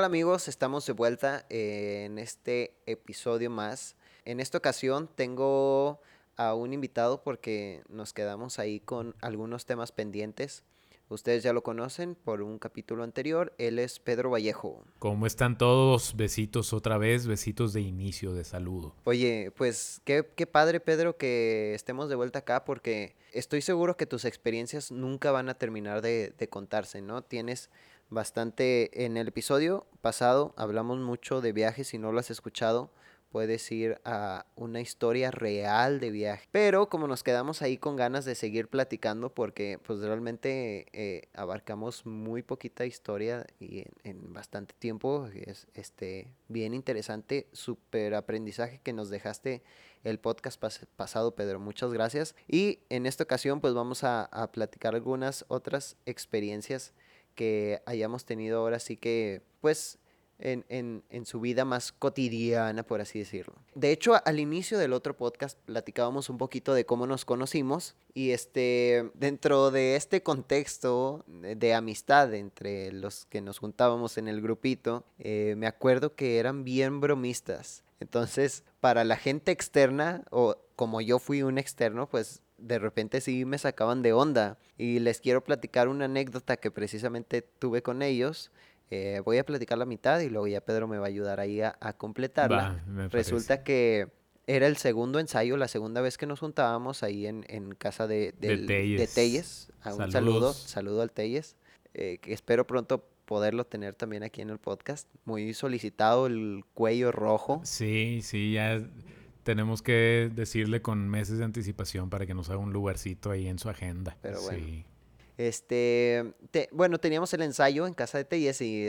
Hola, ¿qué tal amigos? Estamos de vuelta en este episodio más. En esta ocasión tengo a un invitado porque nos quedamos ahí con algunos temas pendientes. Ustedes ya lo conocen por un capítulo anterior. Él es Pedro Vallejo. ¿Cómo están todos? Besitos otra vez, besitos de inicio, de saludo. Oye, pues qué, qué padre Pedro que estemos de vuelta acá porque estoy seguro que tus experiencias nunca van a terminar de, de contarse, ¿no? Tienes bastante en el episodio pasado, hablamos mucho de viajes, si no lo has escuchado puedes ir a una historia real de viaje. Pero como nos quedamos ahí con ganas de seguir platicando, porque pues realmente eh, abarcamos muy poquita historia y en, bastante tiempo, es este, bien interesante, súper aprendizaje que nos dejaste el podcast pasado, Pedro. Muchas gracias. Y en esta ocasión pues vamos a, a platicar algunas otras experiencias que hayamos tenido ahora sí que pues en, en, en, su vida más cotidiana, por así decirlo. De hecho, al inicio del otro podcast platicábamos un poquito de cómo nos conocimos y este, dentro de este contexto de, amistad entre los que nos juntábamos en el grupito, eh, me acuerdo que eran bien bromistas. Entonces, para la gente externa, o como yo fui un externo, pues de repente sí me sacaban de onda. Y les quiero platicar una anécdota que precisamente tuve con ellos eh, voy a platicar la mitad y luego ya Pedro me va a ayudar ahí a, completarla. Resulta que era el segundo ensayo, la segunda vez que nos juntábamos ahí en, casa de, de, Telles. un saludo, saludo al Telles, eh, que espero pronto poderlo tener también aquí en el podcast. Muy solicitado el cuello rojo. Sí, sí, ya tenemos que decirle con meses de anticipación para que nos haga un lugarcito ahí en su agenda. Pero bueno. Este, bueno, teníamos el ensayo en casa de Telles y,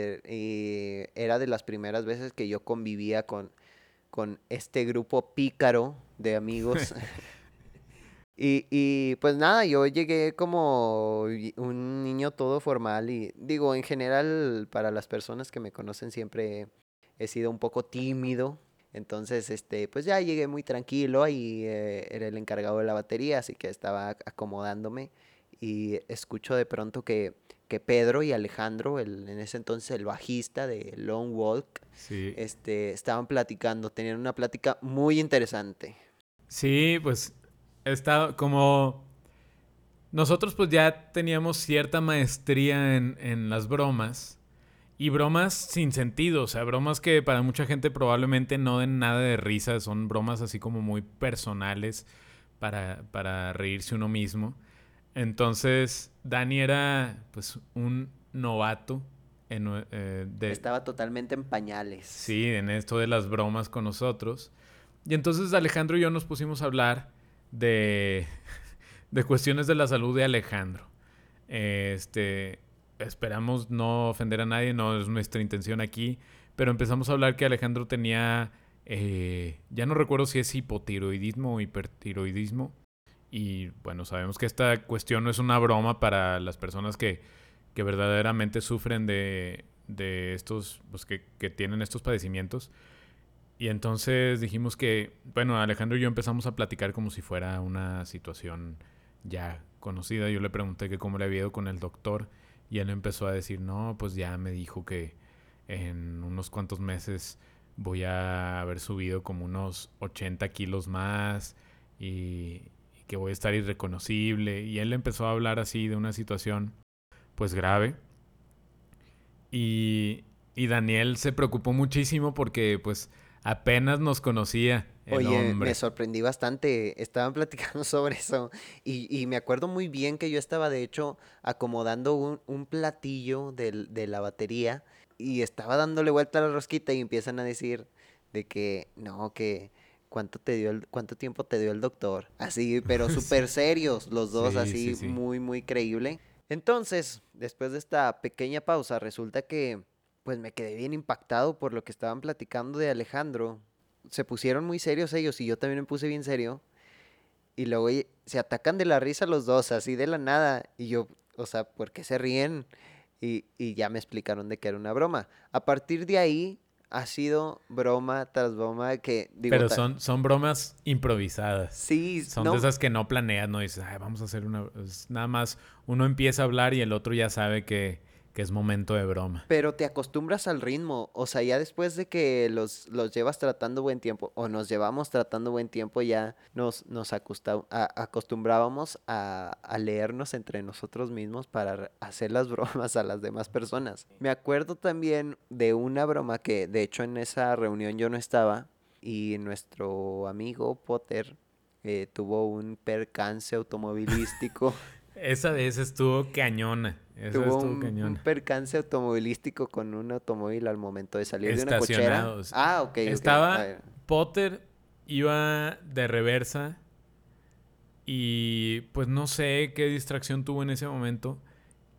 era de las primeras veces que yo convivía con, con este grupo pícaro de amigos. y, y pues nada, yo llegué como un niño todo formal y digo, en general, para las personas que me conocen siempre he sido un poco tímido. Entonces, este, pues ya llegué muy tranquilo y eh, era el encargado de la batería, así que estaba acomodándome y escucho de pronto que, que Pedro y Alejandro, el, en ese entonces el bajista de Long Walk, este, estaban platicando, tenían una plática muy interesante. Sí, pues está como nosotros pues ya teníamos cierta maestría en, en, las bromas y bromas sin sentido, o sea, bromas que para mucha gente probablemente no den nada de risa, son bromas así como muy personales para, para reírse uno mismo. Entonces, Dani era pues un novato. En, eh, Estaba totalmente en pañales. Sí, en esto de las bromas con nosotros. Y entonces Alejandro y yo nos pusimos a hablar de, de cuestiones de la salud de Alejandro. Este, esperamos no ofender a nadie, no es nuestra intención aquí, pero empezamos a hablar que Alejandro tenía, eh, ya no recuerdo si es hipotiroidismo o hipertiroidismo, y bueno, sabemos que esta cuestión no es una broma para las personas que, que verdaderamente sufren de, de estos, pues que, que, tienen estos padecimientos. Y entonces dijimos que, bueno, Alejandro y yo empezamos a platicar como si fuera una situación ya conocida. Yo le pregunté que cómo le había ido con el doctor y él empezó a decir, no, pues ya me dijo que en unos cuantos meses voy a haber subido como unos 80 kilos más y, que voy a estar irreconocible. Y él empezó a hablar así de una situación pues grave. Y, y Daniel se preocupó muchísimo porque pues apenas nos conocía. El Oye, me sorprendí bastante. Estaban platicando sobre eso. Y, y, me acuerdo muy bien que yo estaba, de hecho, acomodando un, un platillo de, de, la batería. Y estaba dándole vuelta a la rosquita y empiezan a decir de que no, que ¿cuánto te dio el, cuánto tiempo te dio el doctor? Así, pero súper serios los dos, así muy, muy creíble. Entonces, después de esta pequeña pausa, resulta que pues me quedé bien impactado por lo que estaban platicando de Alejandro. Se pusieron muy serios ellos y yo también me puse bien serio. Y luego se atacan de la risa los dos, así de la nada. Y yo, o sea, ¿por qué se ríen? Y, y ya me explicaron de que era una broma. A partir de ahí, ha sido broma tras broma que... Pero son, son bromas improvisadas. Sí. Son de esas que no planeas, no dices, Ay, vamos a hacer una... nada más uno empieza a hablar y el otro ya sabe que, que es momento de broma. Pero te acostumbras al ritmo, o sea, ya después de que los, los llevas tratando buen tiempo, o nos llevamos tratando buen tiempo, ya nos, nos acostumbrábamos a, a, leernos entre nosotros mismos para hacer las bromas a las demás personas. Me acuerdo también de una broma que, de hecho, en esa reunión yo no estaba, y nuestro amigo Potter eh, tuvo un percance automovilístico. Esa vez estuvo cañona. Tuvo un, percance automovilístico con un automóvil al momento de salir de una cochera. Ah, ok. Estaba Potter iba de reversa y pues no sé qué distracción tuvo en ese momento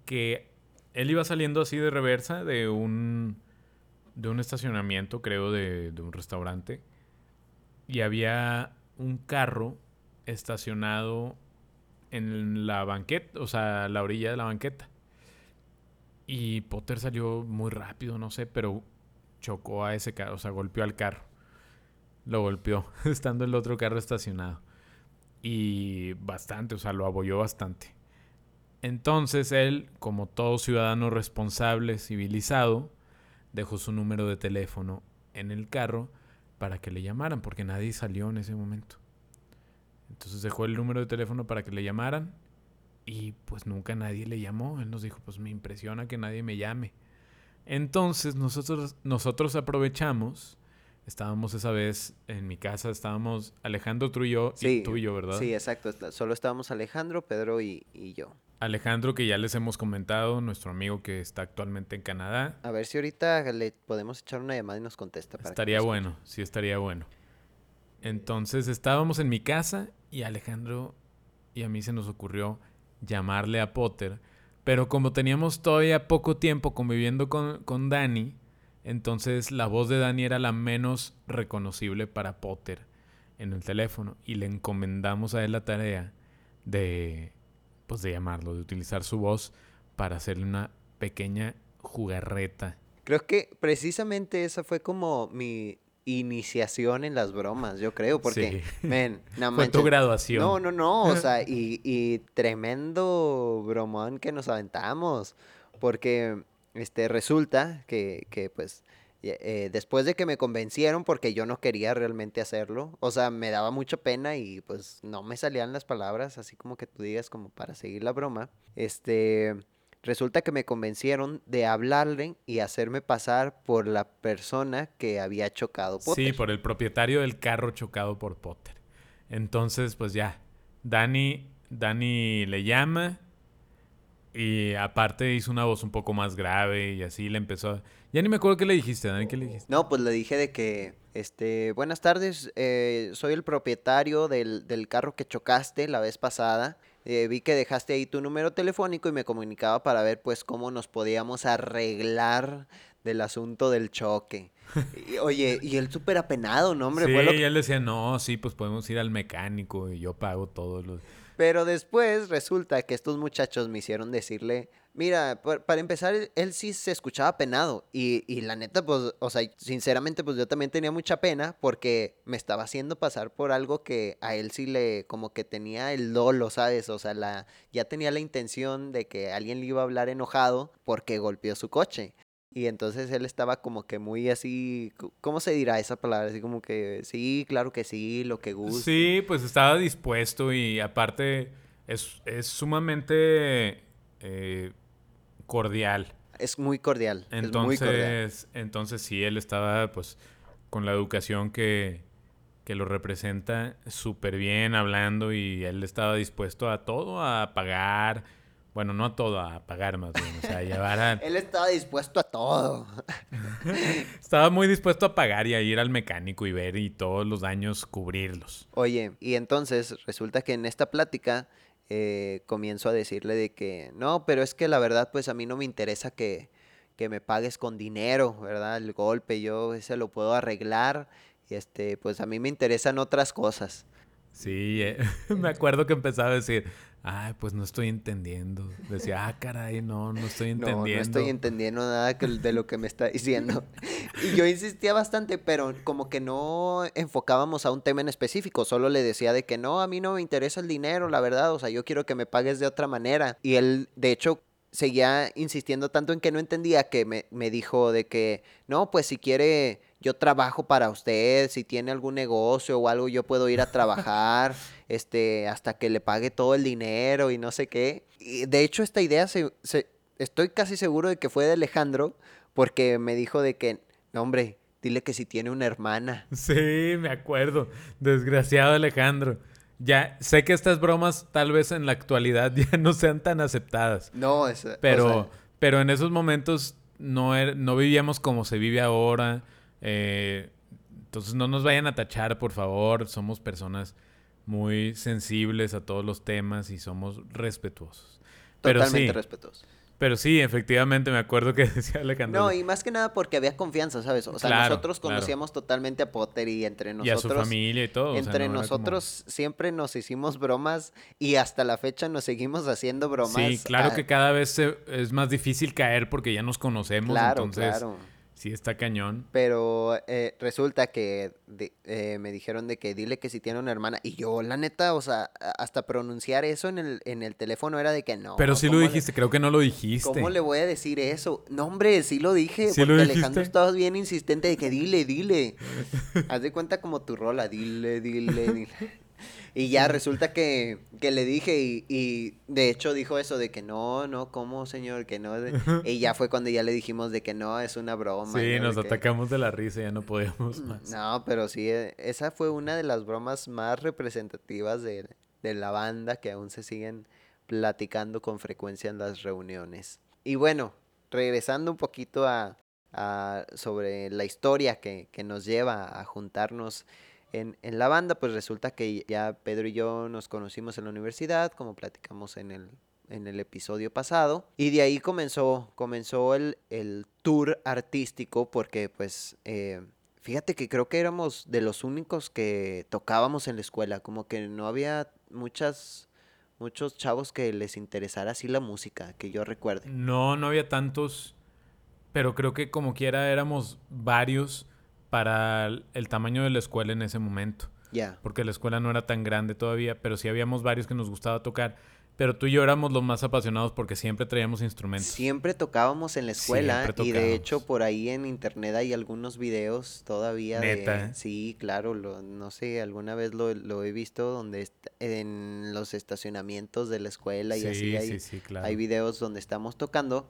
que él iba saliendo así de reversa de un de un estacionamiento, creo, de, de un restaurante y había un carro estacionado en la banqueta, o sea, la orilla de la banqueta. Y Potter salió muy rápido, no sé, pero chocó a ese carro, o sea, golpeó al carro. Lo golpeó, estando el otro carro estacionado. Y bastante, o sea, lo abolló bastante. Entonces él, como todo ciudadano responsable, civilizado, dejó su número de teléfono en el carro para que le llamaran, porque nadie salió en ese momento. Entonces dejó el número de teléfono para que le llamaran y pues nunca nadie le llamó. Él nos dijo, pues me impresiona que nadie me llame. Entonces nosotros, nosotros aprovechamos, estábamos esa vez en mi casa, estábamos Alejandro, tú y yo, y tú y yo, ¿verdad? Sí, exacto. Solo estábamos Alejandro, Pedro y, yo. Alejandro, que ya les hemos comentado, nuestro amigo que está actualmente en Canadá. A ver si ahorita le podemos echar una llamada y nos contesta. estaría bueno, sí estaría bueno. Entonces estábamos en mi casa y Alejandro y a mí se nos ocurrió llamarle a Potter. Pero como teníamos todavía poco tiempo conviviendo con, con Dani, entonces la voz de Dani era la menos reconocible para Potter en el teléfono. Y le encomendamos a él la tarea de, pues, de llamarlo, de utilizar su voz para hacerle una pequeña jugarreta. Creo que precisamente esa fue como mi, iniciación en las bromas, yo creo, porque, men, Fue tu graduación. No, no, no, o sea, y, y tremendo bromón que nos aventamos, porque, este, resulta que, que pues, eh, después de que me convencieron, porque yo no quería realmente hacerlo, o sea, me daba mucha pena y, pues, no me salían las palabras, así como que tú digas, como para seguir la broma, este Resulta que me convencieron de hablarle y hacerme pasar por la persona que había chocado Potter. Sí, por el propietario del carro chocado por Potter. Entonces, pues ya, Dani, Dani le llama y aparte hizo una voz un poco más grave y así le empezó Ya ni me acuerdo qué le dijiste, Dani, ¿qué le dijiste? No, pues le dije de que, este, buenas tardes, eh, soy el propietario del, del carro que chocaste la vez pasada. Eh, vi que dejaste ahí tu número telefónico y me comunicaba para ver pues cómo nos podíamos arreglar del asunto del choque. oye, y él súper apenado, ¿no, hombre? Sí, y él decía, no, sí, pues podemos ir al mecánico y yo pago todos los... Pero después resulta que estos muchachos me hicieron decirle, mira, para empezar, él, sí se escuchaba penado. Y, y, la neta, pues, o sea, sinceramente, pues yo también tenía mucha pena porque me estaba haciendo pasar por algo que a él sí le, como que tenía el dolo, ¿sabes? O sea, la, ya tenía la intención de que alguien le iba a hablar enojado porque golpeó su coche. Y entonces él estaba como que muy así, ¿cómo se dirá esa palabra? Así como que, sí, claro que sí, lo que gusta. Sí, pues estaba dispuesto y aparte es, es sumamente eh, cordial. Es muy cordial. Entonces, es muy cordial. entonces sí, él estaba pues con la educación que, que lo representa súper bien hablando y él estaba dispuesto a todo, a pagar bueno, no a todo, a pagar más bien. O sea, llevar a... Él estaba dispuesto a todo. estaba muy dispuesto a pagar y a ir al mecánico y ver y todos los daños cubrirlos. Oye, y entonces resulta que en esta plática eh, comienzo a decirle de que, no, pero es que la verdad, pues a mí no me interesa que, que me pagues con dinero, ¿verdad? El golpe, yo ese lo puedo arreglar. Este, pues a mí me interesan otras cosas. Sí, eh, me acuerdo que empezaba a decir, ay, pues no estoy entendiendo. Decía, ah, caray, no, no estoy entendiendo. No, no estoy entendiendo nada de lo que me está diciendo. Y yo insistía bastante, pero como que no enfocábamos a un tema en específico. Solo le decía de que no, a mí no me interesa el dinero, la verdad. O sea, yo quiero que me pagues de otra manera. Y él, de hecho, seguía insistiendo tanto en que no entendía que me, me dijo de que, no, pues si quiere, yo trabajo para usted, si tiene algún negocio o algo, yo puedo ir a trabajar, este, hasta que le pague todo el dinero y no sé qué. Y de hecho, esta idea se, se, estoy casi seguro de que fue de Alejandro, porque me dijo de que, no, hombre, dile que si tiene una hermana. Sí, me acuerdo. Desgraciado Alejandro. Ya sé que estas bromas tal vez en la actualidad ya no sean tan aceptadas. No, es, Pero, o sea, pero en esos momentos no, er- no vivíamos como se vive ahora. eh, entonces no nos vayan a tachar, por favor. Somos personas muy sensibles a todos los temas y somos respetuosos. Pero totalmente sí, respetuoso. pero sí, efectivamente me acuerdo que decía Alejandro. No, y más que nada porque había confianza, ¿sabes? O sea, Claro, nosotros claro. conocíamos totalmente a Potter y entre y a su nosotros... familia y todo. o sea, Entre no era como- nosotros siempre nos hicimos bromas y hasta la fecha nos seguimos haciendo bromas. Sí, claro que cada vez se- es más difícil caer porque ya nos conocemos. Claro, entonces, claro. Sí está cañón. Pero eh, resulta que de- eh, me dijeron de que dile que si tiene una hermana. Y yo, la neta, o sea, hasta pronunciar eso en el, en el teléfono era de que no. Pero sí lo ¿cómo le- dijiste, creo que no lo dijiste. ¿Cómo le voy a decir eso? No, hombre, sí lo dije. ¿Sí porque lo Alejandro estaba bien insistente de que dile, dile. Haz de cuenta como tu rola, dile, dile, dile. Y ya resulta que, que le dije y, y de hecho dijo eso de que no, no, ¿cómo, señor? Que no. de-". Y ya fue cuando ya le dijimos de que no, es una broma. Sí, no nos qué. atacamos de la risa, ya no podíamos más. No, pero sí, eh, esa fue una de las bromas más representativas de, de la banda que aún se siguen platicando con frecuencia en las reuniones. Y bueno, regresando un poquito a, a- sobre la historia que, que nos lleva a juntarnos en, en la banda, pues resulta que ya Pedro y yo nos conocimos en la universidad, como platicamos en el, en el episodio pasado, y de ahí comenzó, comenzó el, el tour artístico porque pues... eh, Fíjate que creo que éramos de los únicos que tocábamos en la escuela, como que no había muchas muchos chavos que les interesara así la música, que yo recuerde. No, no había tantos, pero creo que como quiera éramos varios para el, tamaño de la escuela en ese momento. Ya. Porque la escuela no era tan grande todavía, pero sí habíamos varios que nos gustaba tocar. Pero tú y yo éramos los más apasionados porque siempre traíamos instrumentos. Siempre tocábamos en la escuela y de hecho por ahí en internet hay algunos videos todavía Neta. de... Sí, claro, lo, no sé, alguna vez lo, lo he visto donde en los estacionamientos de la escuela y sí, así hay, sí, sí, claro. hay videos donde estamos tocando.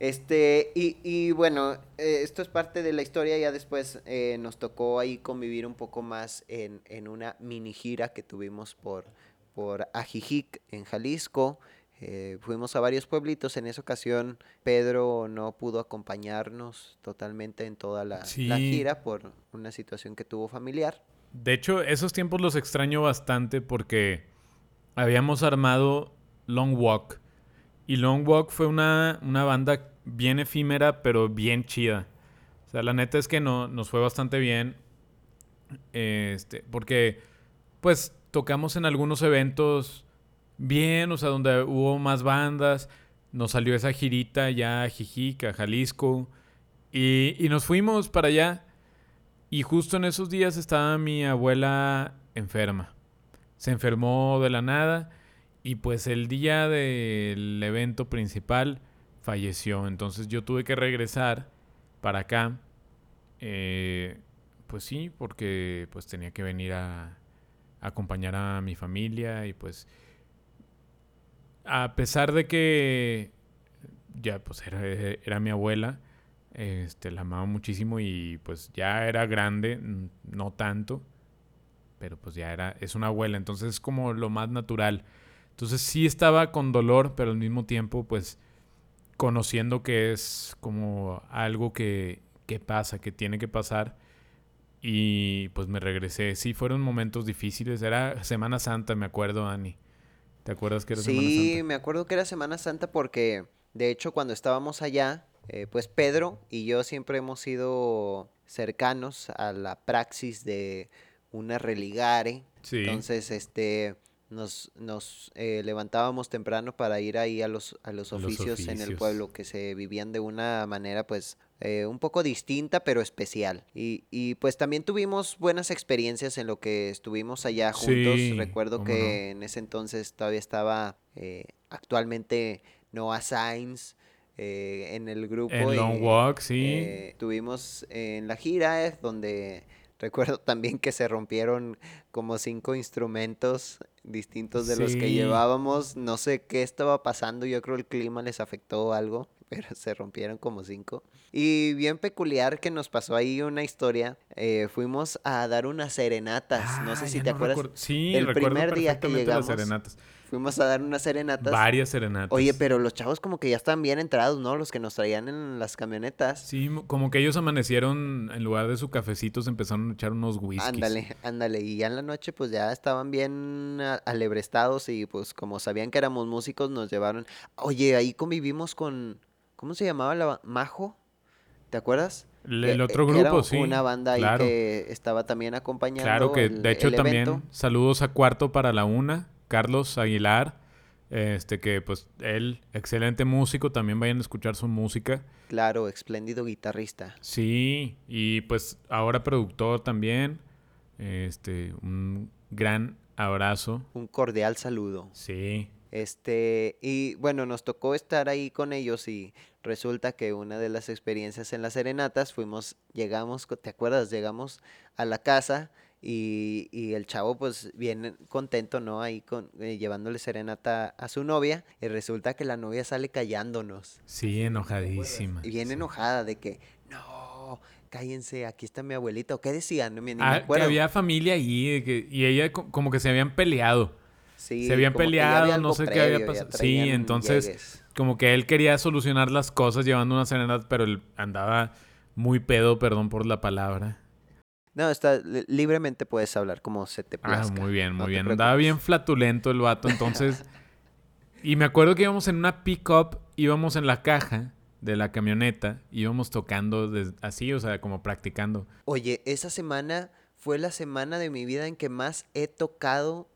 Este, y, y bueno, eh, esto es parte de la historia, ya después eh, nos tocó ahí convivir un poco más en, en una mini gira que tuvimos por, por Ajijic en Jalisco. Eh, fuimos a varios pueblitos, en esa ocasión Pedro no pudo acompañarnos totalmente en toda la, gira por una situación que tuvo familiar. De hecho, esos tiempos los extraño bastante porque habíamos armado Long Walk. Y Long Walk fue una, una banda bien efímera, pero bien chida. O sea, la neta es que no, nos fue bastante bien. Este, porque, pues, tocamos en algunos eventos bien, o sea, donde hubo más bandas. Nos salió esa girita ya a Jijic, a Jalisco. Y, y nos fuimos para allá. Y justo en esos días estaba mi abuela enferma. Se enfermó de la nada y pues el día del evento principal falleció. Entonces yo tuve que regresar para acá. Eh, pues sí, porque pues tenía que venir a, acompañar a mi familia y pues a pesar de que ya pues era, era mi abuela, este, la amaba muchísimo y pues ya era grande, no tanto, pero pues ya era, es una abuela, entonces es como lo más natural. Entonces sí estaba con dolor, pero al mismo tiempo pues conociendo que es como algo que, que pasa, que tiene que pasar. Y pues me regresé. Sí, fueron momentos difíciles. Era Semana Santa, me acuerdo, Ani. ¿Te acuerdas que era Semana Sí, Santa? me acuerdo que era Semana Santa porque, de hecho, cuando estábamos allá, eh, pues Pedro y yo siempre hemos sido cercanos a la praxis de una religare. Sí. Entonces, este, nos, nos eh, levantábamos temprano para ir ahí a los, a los oficios en el pueblo que se vivían de una manera, pues, eh, un poco distinta, pero especial. Y, y pues también tuvimos buenas experiencias en lo que estuvimos allá juntos. Sí, Recuerdo que no. en ese entonces todavía estaba eh, actualmente Noah Sainz eh, en el grupo. En Long Walk, sí. Eh, tuvimos en la gira donde recuerdo también que se rompieron como cinco instrumentos distintos de los que llevábamos. No sé qué estaba pasando, yo creo el clima les afectó algo, pero se rompieron como cinco. Y bien peculiar que nos pasó ahí una historia. eh, fuimos a dar unas serenatas, no sé Ah, si te no acuerdas. Sí, el primer día que perfectamente las llegamos, serenatas. Fuimos a dar unas serenatas. Varias serenatas. Oye, pero los chavos como que ya están bien entrados, ¿no? Los que nos traían en las camionetas. Sí, mo- como que ellos amanecieron, en lugar de su cafecito, se empezaron a echar unos whiskies. Ándale, ándale. Y ya en la noche pues ya estaban bien alebrestados y pues como sabían que éramos músicos nos llevaron. Oye, ahí convivimos con... ¿Cómo se llamaba la Majo? ¿Te acuerdas? El, el otro era grupo, sí. Una banda ahí claro. que estaba también acompañando Claro que, el- de hecho, también saludos a Cuarto para la Una, Carlos Aguilar, este que pues él, excelente músico, también vayan a escuchar su música. Claro, espléndido guitarrista. Sí, y pues ahora productor también, este, un gran abrazo. Un cordial saludo. Sí, Este, y bueno, nos tocó estar ahí con ellos y resulta que una de las experiencias en las serenatas fuimos, llegamos, ¿te acuerdas? Llegamos a la casa y, y el chavo pues bien contento, ¿no? Ahí con, eh, llevándole serenata a su novia y resulta que la novia sale callándonos sí, enojadísima. y bien enojada de que, no, cállense, aquí está mi abuelita, ¿o qué decían? No me, ni me Ah, que había familia de que- y ella co- como que se habían peleado. Sí, se habían peleado, había no sé qué había pasado. Sí, entonces llegues. como que él quería solucionar las cosas llevando una serenata, pero él andaba muy pedo, perdón por la palabra. No, está, li- libremente puedes hablar como se te Ah, plazca. muy bien, muy bien. Andaba bien flatulento el vato, entonces... y me acuerdo que íbamos en una pick-up, íbamos en la caja de la camioneta, íbamos tocando así, o sea, como practicando. Oye, esa semana fue la semana de mi vida en que más he tocado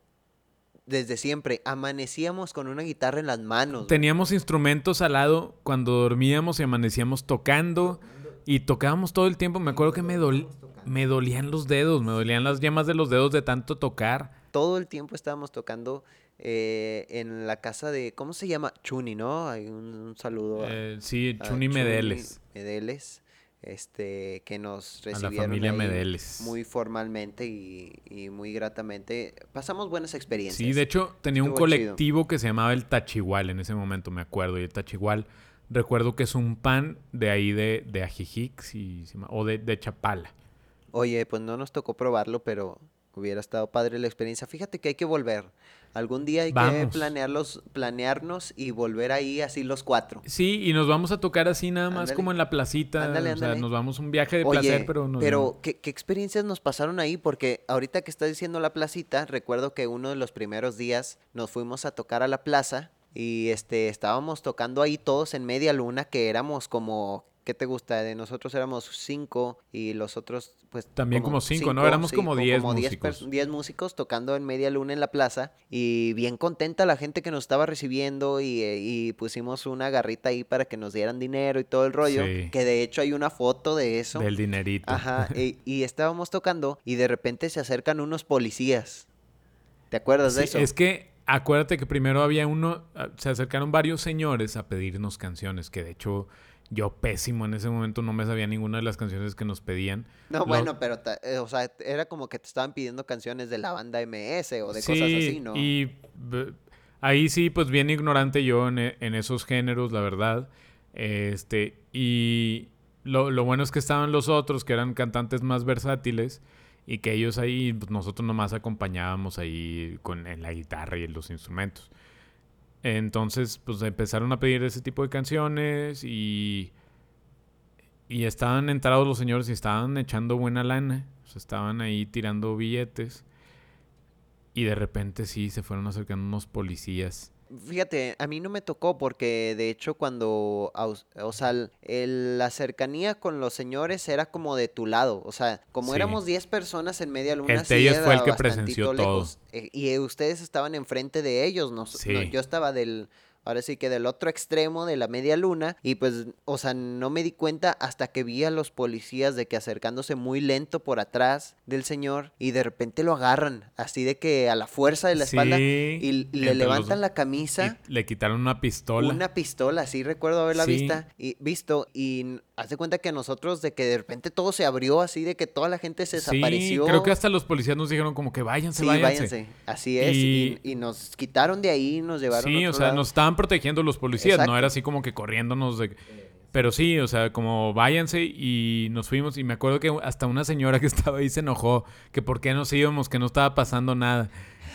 desde siempre. Amanecíamos con una guitarra en las manos. Teníamos instrumentos al lado cuando dormíamos y amanecíamos tocando y tocábamos todo el tiempo. Me acuerdo que me, dol- me dolían los dedos, me dolían las yemas de los dedos de tanto tocar. Todo el tiempo estábamos tocando eh, en la casa de, ¿cómo se llama? Chuni, ¿no? Hay un, un saludo a, Eh, sí, a Chuni Medeles. Medeles, este, que nos A la recibieron familia Medeles. muy formalmente y, y muy gratamente. Pasamos buenas experiencias. Sí, de hecho tenía un chido. colectivo que se llamaba el Tachigual en ese momento, me acuerdo. Y el Tachigual, recuerdo que es un pan de ahí de, de Ajijic, si o de, de Chapala. Oye, pues no nos tocó probarlo, pero hubiera estado padre la experiencia. Fíjate que hay que volver. Algún día hay que planearlos, planearnos y volver ahí así los cuatro. Sí, y nos vamos a tocar así nada más Ándale. como en la placita. Ándale, O sea, nos vamos un viaje de Oye, placer, pero nos pero ¿qué, qué experiencias nos pasaron ahí? Porque ahorita que estás diciendo la placita, recuerdo que uno de los primeros días nos fuimos a tocar a la plaza y este estábamos tocando ahí todos en media luna, que éramos como, ¿qué te gusta? De nosotros éramos cinco y los otros, pues. También como cinco, ¿no? Éramos como diez como músicos. pers- diez músicos tocando en media luna en la plaza y bien contenta la gente que nos estaba recibiendo y, eh, y pusimos una garrita ahí para que nos dieran dinero y todo el rollo. Sí. Que de hecho hay una foto de eso. del dinerito. Ajá, y, y estábamos tocando y de repente se acercan unos policías. ¿Te acuerdas de eso? es que acuérdate que primero había uno, ah, se acercaron varios señores a pedirnos canciones, que de hecho yo pésimo en ese momento no me sabía ninguna de las canciones que nos pedían. No, Lo- bueno, pero, eh, o sea, era como que te estaban pidiendo canciones de la banda MS o de sí, cosas así, ¿no? y b- ahí sí, pues bien ignorante yo en, e- en esos géneros, la verdad. Este, y lo, lo bueno es que estaban los otros, que eran cantantes más versátiles, y que ellos ahí, pues, nosotros nomás acompañábamos ahí con, en la guitarra y en los instrumentos. Entonces, pues empezaron a pedir ese tipo de canciones y, y estaban entrados los señores y estaban echando buena lana. O estaban ahí tirando billetes. Y de repente sí, se fueron acercando unos policías. Fíjate, a mí no me tocó porque de hecho cuando, o sea, el- el- la cercanía con los señores era como de tu lado, o sea, como Sí. éramos 10 personas en media luna, sí Telles fue el que presenció todo. lejos, eh, y ustedes estaban enfrente de ellos, no, yo estaba del ahora sí que del otro extremo de la media luna y pues, o sea, no me di cuenta hasta que vi a los policías de que acercándose muy lento por atrás del señor y de repente lo agarran, así de que a la fuerza de la espalda y, le levantan la camisa. le quitaron una pistola. Una pistola, sí recuerdo haberla vista, y, visto y hace cuenta que nosotros de que de repente todo se abrió así, de que toda la gente se desapareció. creo que hasta los policías nos dijeron como que váyanse, sí, váyanse. Así es, y... nos quitaron de ahí, nos llevaron Sí, o sea, nos estaban protegiendo los policías, no era así como que corriéndonos de... Pero sí, o sea, como váyanse y nos fuimos. Y me acuerdo que hasta una señora que estaba ahí se enojó, que por qué nos íbamos, que no estaba pasando nada.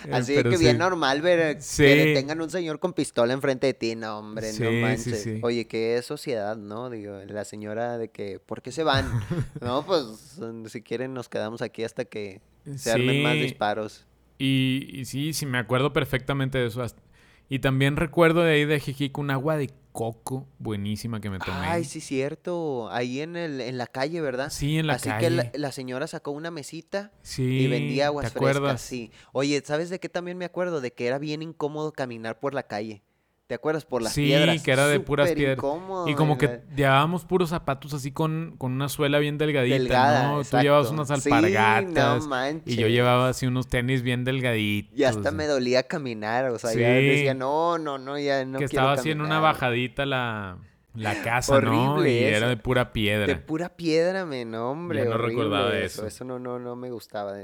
Eh, así que bien normal ver que tengan un señor con pistola enfrente de ti, no, hombre, no manches. Oye, qué sociedad, ¿no? Digo, la señora de que, ¿por qué se van? no, pues si quieren nos quedamos aquí hasta que se armen más disparos. Y, y, sí, sí, me acuerdo perfectamente de eso. Y también recuerdo de ahí de Jijico un agua de coco buenísima que me tomé. Ay, sí, cierto. Ahí en, el, en la calle, ¿verdad? Sí, en la calle. Así que la, señora sacó una mesita y vendía aguas ¿te frescas. Sí. Oye, ¿sabes de qué también me acuerdo? De que era bien incómodo caminar por la calle. ¿Te acuerdas? Por las piedras. Sí, que era de puras piedras. y como que llevábamos puros zapatos así con, con una suela bien delgadita, ¿no? Tú llevabas unas alpargatas. y yo llevaba así unos tenis bien delgaditos. Y hasta me dolía caminar, o sea, ya decía, no, no, no, ya no Que estaba así en una bajadita la, la casa, ¿no? Y era de pura piedra. De pura piedra, me nombre. Yo no recordaba eso. Eso no, no, no me gustaba.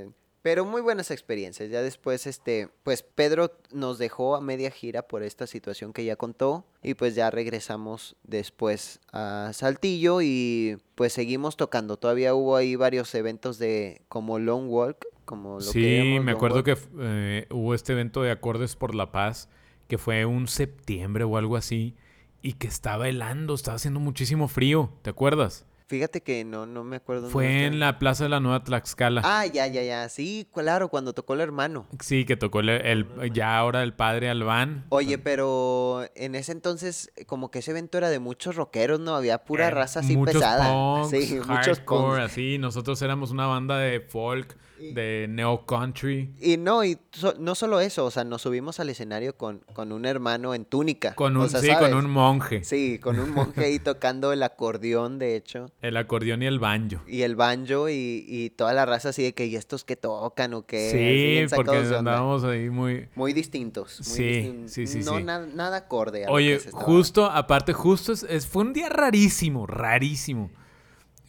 Pero muy buenas experiencias. Ya después, este, pues Pedro nos dejó a media gira por esta situación que ya contó. Y pues ya regresamos después a Saltillo y pues seguimos tocando. Todavía hubo ahí varios eventos de como Long Walk, como lo Sí, me acuerdo que eh, hubo este evento de Acordes por la Paz, que fue un septiembre o algo así, y que estaba helando, estaba haciendo muchísimo frío, ¿te acuerdas? Fíjate que no, no me acuerdo. Fue en la Plaza de la Nueva Tlaxcala. Ah, ya, ya, ya. Sí, claro, cuando tocó el hermano. Sí, que tocó el, ya ahora el padre Albán. Oye, pero en ese entonces, como que ese evento era de muchos rockeros, ¿no? Había pura eh, raza así muchos pesada. sí, muchos punks. así. Nosotros éramos una banda de folk de neo country. Y no, y no solo eso, o sea, nos subimos al escenario con, con un hermano en túnica. Con un, sí, con un monje. Sí, con un monje ahí tocando el acordeón, de hecho. El acordeón y el banjo. Y el banjo y, y toda la raza así de que, ¿y estos que tocan o qué? Sí, porque andábamos ahí muy... Muy distintos. sí, sí, sí, No, Nada, nada acorde a Oye, justo, aparte, justo, es, fue un día rarísimo, rarísimo.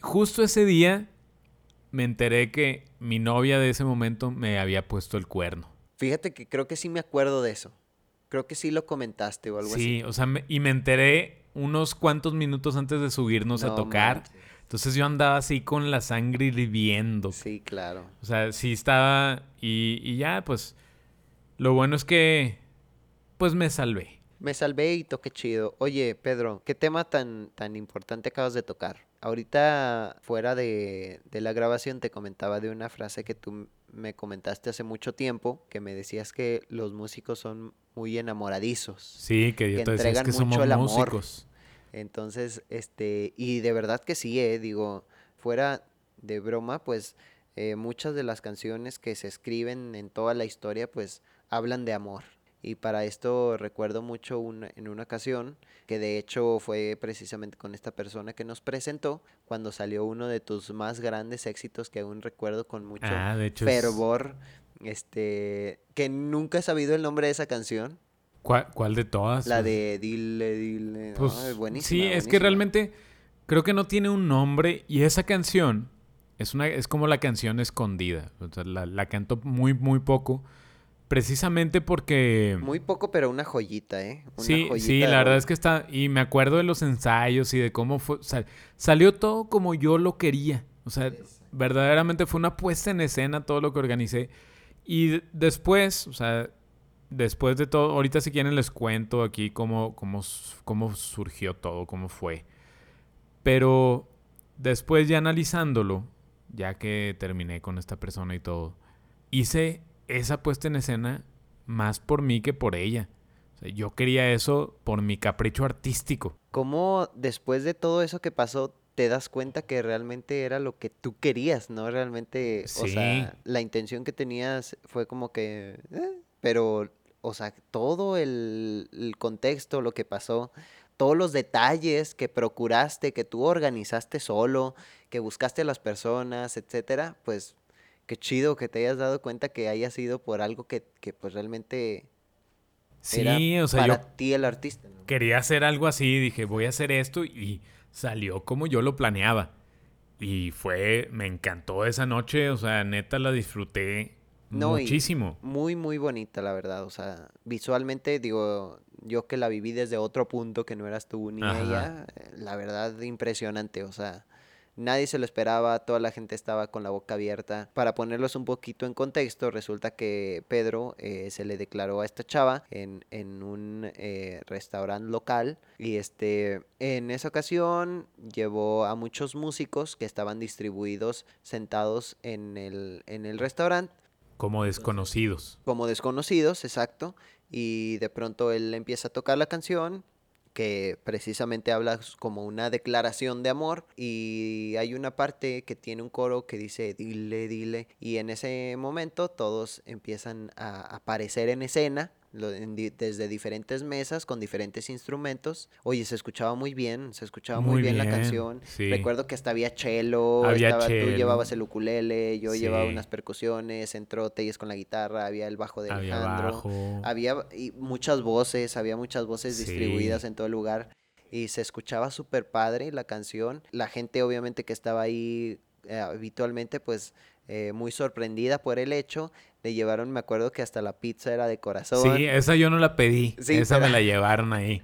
Justo ese día me enteré que mi novia de ese momento me había puesto el cuerno. Fíjate que creo que sí me acuerdo de eso. Creo que sí lo comentaste o algo así. Sí, o sea, y me enteré unos cuantos minutos antes de subirnos a tocar. Entonces yo andaba así con la sangre hirviendo. Sí, claro. O sea, sí estaba. Y, y ya, pues. Lo bueno es que. Pues me salvé. Me salvé y toqué chido. Oye, Pedro, ¿qué tema tan, tan importante acabas de tocar? Ahorita, fuera de, la grabación, te comentaba de una frase que tú me comentaste hace mucho tiempo, que me decías que los músicos son muy enamoradizos. Sí, que, yo te entregan que mucho el amor. Músicos. Entonces, este, y de verdad que sí, eh, digo, fuera de broma, pues eh, muchas de las canciones que se escriben en toda la historia, pues hablan de amor. Y para esto recuerdo mucho una, en una ocasión, que de hecho fue precisamente con esta persona que nos presentó, cuando salió uno de tus más grandes éxitos que aún recuerdo con mucho ah, fervor, este, que nunca he sabido el nombre de esa canción. ¿Cuál, de todas? La de Dile, Dile. Pues, sí, es que realmente creo que no tiene un nombre y esa canción es, una, es como la canción escondida. la, la canto muy, muy poco Precisamente porque... Muy poco, pero una joyita, ¿eh? sí, sí, la verdad es que está... Y me acuerdo de los ensayos y de cómo fue... salió todo como yo lo quería. O sea, verdaderamente fue una puesta en escena todo lo que organicé. Y después, o sea, después de todo... Ahorita si quieren les cuento aquí cómo, cómo, cómo surgió todo, cómo fue. Pero después ya analizándolo, ya que terminé con esta persona y todo, hice esa puesta en escena más por mí que por ella. yo quería eso por mi capricho artístico. ¿Cómo después de todo eso que pasó te das cuenta que realmente era lo que tú querías, ¿no? Realmente, o sea, la intención que tenías fue como que, eh, pero o sea, todo el, el contexto, lo que pasó, todos los detalles que procuraste, que tú organizaste solo, que buscaste a las personas, etcétera, pues qué chido que te hayas dado cuenta que haya sido por algo que, que pues realmente Sí, o sea, para yo ti el artista. ¿no? quería hacer algo así, dije, voy a hacer esto y salió como yo lo planeaba. Y fue, me encantó esa noche, o sea, neta la disfruté No, muchísimo. Muy, muy bonita, la verdad. O sea, visualmente, digo, yo que la viví desde otro punto que no eras tú ni Ajá. ella, eh, la verdad, impresionante. O sea, nadie se lo esperaba, toda la gente estaba con la boca abierta. Para ponerlos un poquito en contexto, resulta que Pedro eh, se le declaró a esta chava en, en un eh, restaurante local. Y este, en esa ocasión llevó a muchos músicos que estaban distribuidos sentados en el, en el restaurante Como desconocidos. como desconocidos, exacto, y de pronto él empieza a tocar la canción que precisamente habla como una declaración de amor y hay una parte que tiene un coro que dice dile, dile y en ese momento todos empiezan a aparecer en escena lo- en di- desde diferentes mesas con diferentes instrumentos. Oye, se escuchaba muy bien, se escuchaba muy, Muy bien, la canción. sí. Recuerdo que hasta había cello, Había estaba- tú llevabas el ukulele, yo llevaba unas percusiones, entró Telles con la guitarra, había el bajo de Había Alejandro, bajo. había y muchas voces, había muchas voces Sí. distribuidas en todo el lugar y se escuchaba súper padre la canción. La gente obviamente que estaba ahí eh, habitualmente pues eh, muy sorprendida por el hecho. Le llevaron, me acuerdo que hasta la pizza era de corazón. Sí, esa yo no la pedí. Sí, esa me la llevaron ahí.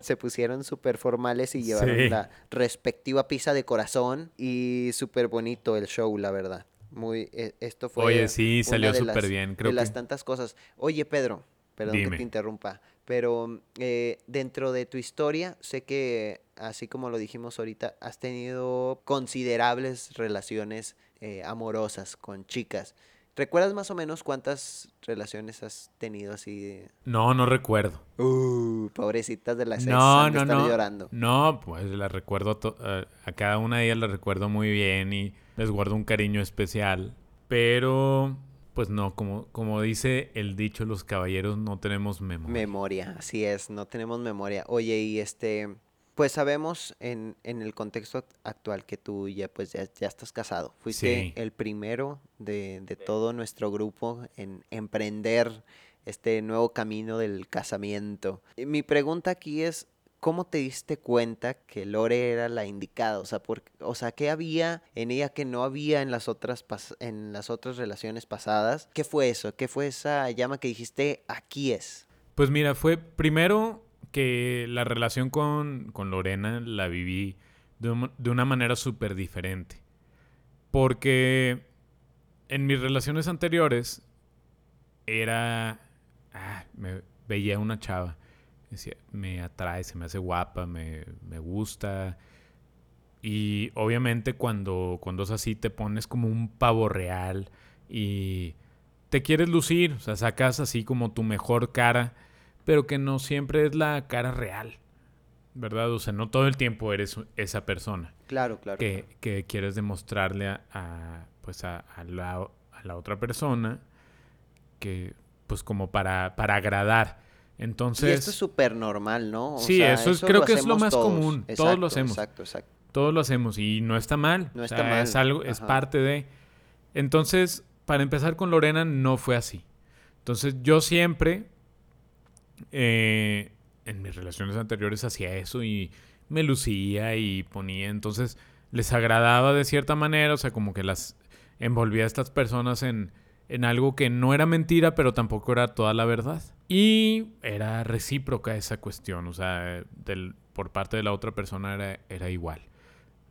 Se pusieron súper formales y llevaron Sí. la respectiva pizza de corazón y súper bonito el show, la verdad. Muy, e- esto fue Oye, sí, salió de súper las- bien. de Creo las que tantas cosas. Oye, Pedro, perdón que te interrumpa, pero eh, dentro de tu historia, sé que, así como lo dijimos ahorita, has tenido considerables relaciones eh, amorosas con chicas. ¿Recuerdas más o menos cuántas relaciones has tenido así de... no, no recuerdo. Uh, pobrecitas de las ex, No, no, llorando. No, pues las recuerdo a, a cada una de ellas las recuerdo muy bien y les guardo un cariño especial. Pero, pues no, como, como dice el dicho, los caballeros no tenemos memoria. Memoria, así es, no tenemos memoria. Oye, y este, pues sabemos en, en el contexto act- actual que tú ya pues ya, ya estás casado. Fuiste Sí. el primero de, de todo nuestro grupo en emprender este nuevo camino del casamiento. Y mi pregunta aquí es, ¿cómo te diste cuenta que Lore era la indicada? O sea, por, o sea, ¿qué había en ella que no había en las otras pas- en las otras relaciones pasadas? ¿Qué fue eso? ¿Qué fue esa llama que dijiste, aquí es? Pues mira, fue primero que la relación con, con Lorena la viví de, un- de una manera súper diferente. Porque en mis relaciones anteriores era... Ah, me veía una chava. Decía, me atrae, se me hace guapa, me, me gusta. Y obviamente cuando, cuando es así te pones como un pavo real y te quieres lucir, o sea, sacas así como tu mejor cara, pero que no siempre es la cara real, ¿verdad? O sea, no todo el tiempo eres esa persona Claro, claro. que, que quieres demostrarle a, a, pues a, a la, a la otra persona que pues como para, para agradar. Entonces, y esto es súper normal, ¿no? O Sí, sea, eso es- creo que es lo más todos. común, todos lo hacemos. Exacto, exacto. todos lo hacemos y no está mal. No o está sea, mal, Es algo, es parte de. Entonces, para empezar con Lorena, no fue así. Entonces, yo siempre, eh, en mis relaciones anteriores, hacía eso y me lucía y ponía. Entonces, les agradaba de cierta manera, o sea, como que las envolvía a estas personas en, en algo que no era mentira, pero tampoco era toda la verdad. Y era recíproca esa cuestión, o sea, del, por parte de la otra persona era, era igual.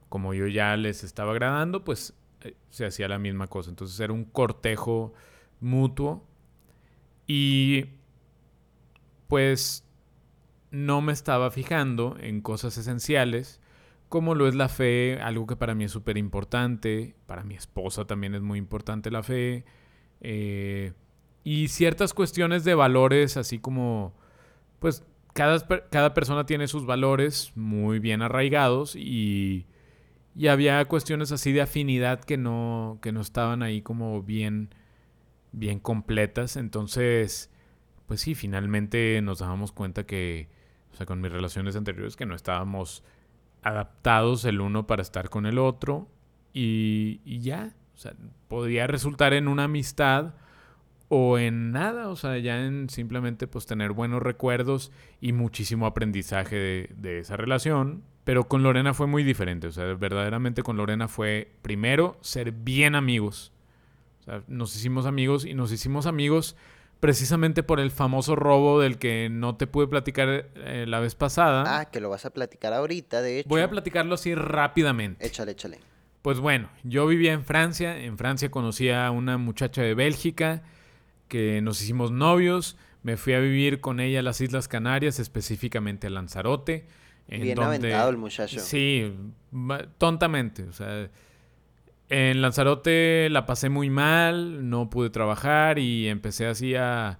Como yo ya les estaba agradando, pues eh, se hacía la misma cosa. Entonces era un cortejo mutuo y pues no me estaba fijando en cosas esenciales como lo es la fe, algo que para mí es súper importante, para mi esposa también es muy importante la fe, eh, y ciertas cuestiones de valores, así como, pues cada, cada persona tiene sus valores muy bien arraigados y, y había cuestiones así de afinidad que no, que no estaban ahí como bien, bien completas, entonces pues sí, finalmente nos dábamos cuenta que, o sea, con mis relaciones anteriores, que no estábamos adaptados el uno para estar con el otro y, ya, o sea, podría resultar en una amistad o en nada, o sea, ya en simplemente pues tener buenos recuerdos y muchísimo aprendizaje de, esa relación. Pero con Lorena fue muy diferente, o sea, verdaderamente con Lorena fue primero ser bien amigos. O sea, nos hicimos amigos y nos hicimos amigos precisamente por el famoso robo del que no te pude platicar eh, la vez pasada. Ah, que lo vas a platicar ahorita, de hecho. Voy a platicarlo así rápidamente. Échale, échale. Pues bueno, yo vivía en Francia, en Francia conocí a una muchacha de Bélgica que nos hicimos novios, me fui a vivir con ella a las Islas Canarias, específicamente a Lanzarote. En Bien donde, aventado el muchacho. Sí, tontamente. O sea, en Lanzarote la pasé muy mal, no pude trabajar y empecé así a,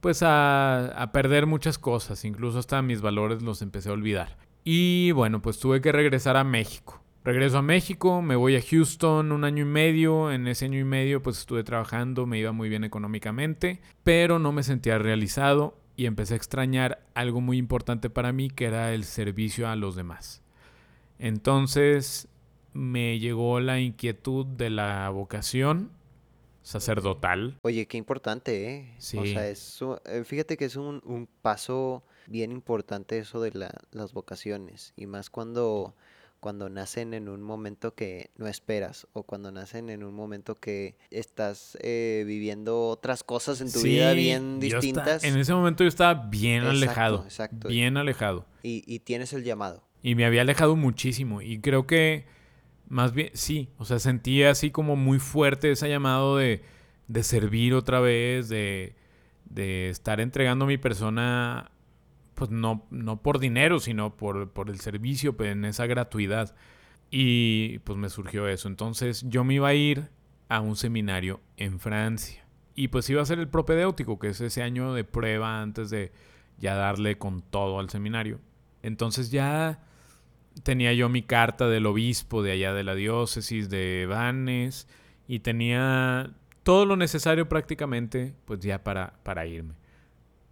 pues a, perder muchas cosas, incluso hasta mis valores los empecé a olvidar. Y bueno, pues tuve que regresar a México. Regreso a México, me voy a Houston un año y medio. En ese año y medio pues estuve trabajando, me iba muy bien económicamente, pero no me sentía realizado y empecé a extrañar algo muy importante para mí que era el servicio a los demás. Entonces me llegó la inquietud de la vocación sacerdotal. Oye, qué importante, ¿eh? Sí. O sea, eso, fíjate que es un, un paso bien importante eso de la, las vocaciones y más cuando cuando nacen en un momento que no esperas o cuando nacen en un momento que estás eh, viviendo otras cosas en tu Sí, vida bien distintas. en ese momento yo estaba bien Exacto, alejado. exacto. Bien alejado. y, y tienes el llamado. Y me había alejado muchísimo. Y creo que más bien, sí, o sea, sentía así como muy fuerte ese llamado de, de servir otra vez, de, de estar entregando mi persona, pues no, no por dinero, sino por, por el servicio, pues, en esa gratuidad. Y pues me surgió eso. Entonces yo me iba a ir a un seminario en Francia. Y pues iba a ser el propedéutico, que es ese año de prueba antes de ya darle con todo al seminario. Entonces ya tenía yo mi carta del obispo de allá de la diócesis de Vannes y tenía todo lo necesario prácticamente pues ya para, para irme.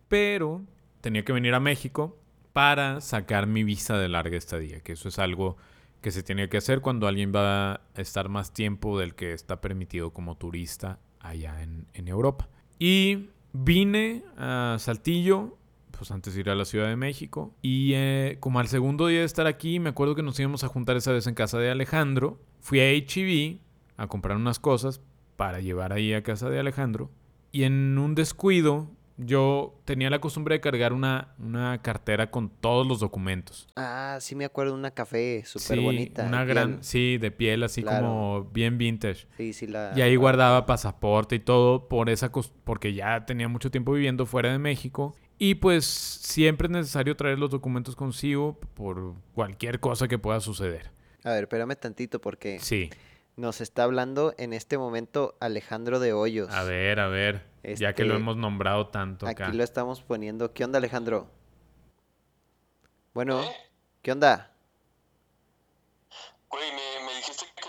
Pero tenía que venir a México para sacar mi visa de larga estadía, que eso es algo que se tiene que hacer cuando alguien va a estar más tiempo del que está permitido como turista allá en, en Europa. Y vine a Saltillo, pues antes de ir a la Ciudad de México, y eh, como al segundo día de estar aquí, me acuerdo que nos íbamos a juntar esa vez en casa de Alejandro, fui a H&B a comprar unas cosas para llevar ahí a casa de Alejandro, y en un descuido yo tenía la costumbre de cargar una, una cartera con todos los documentos. Ah, sí me acuerdo una café súper Sí, bonita. Una gran, sí, de piel así Claro. como bien vintage. Sí, sí la... Y ahí guardaba pasaporte y todo por esa cos- porque ya tenía mucho tiempo viviendo fuera de México y pues siempre es necesario traer los documentos consigo por cualquier cosa que pueda suceder. A ver, espérame tantito porque Sí. nos está hablando en este momento Alejandro de Hoyos. A ver, a ver, ya que lo Este, hemos nombrado tanto acá. Aquí lo estamos poniendo. ¿Qué onda, Alejandro? Bueno, ¿Eh? ¿qué onda? Güey, me, me dijiste que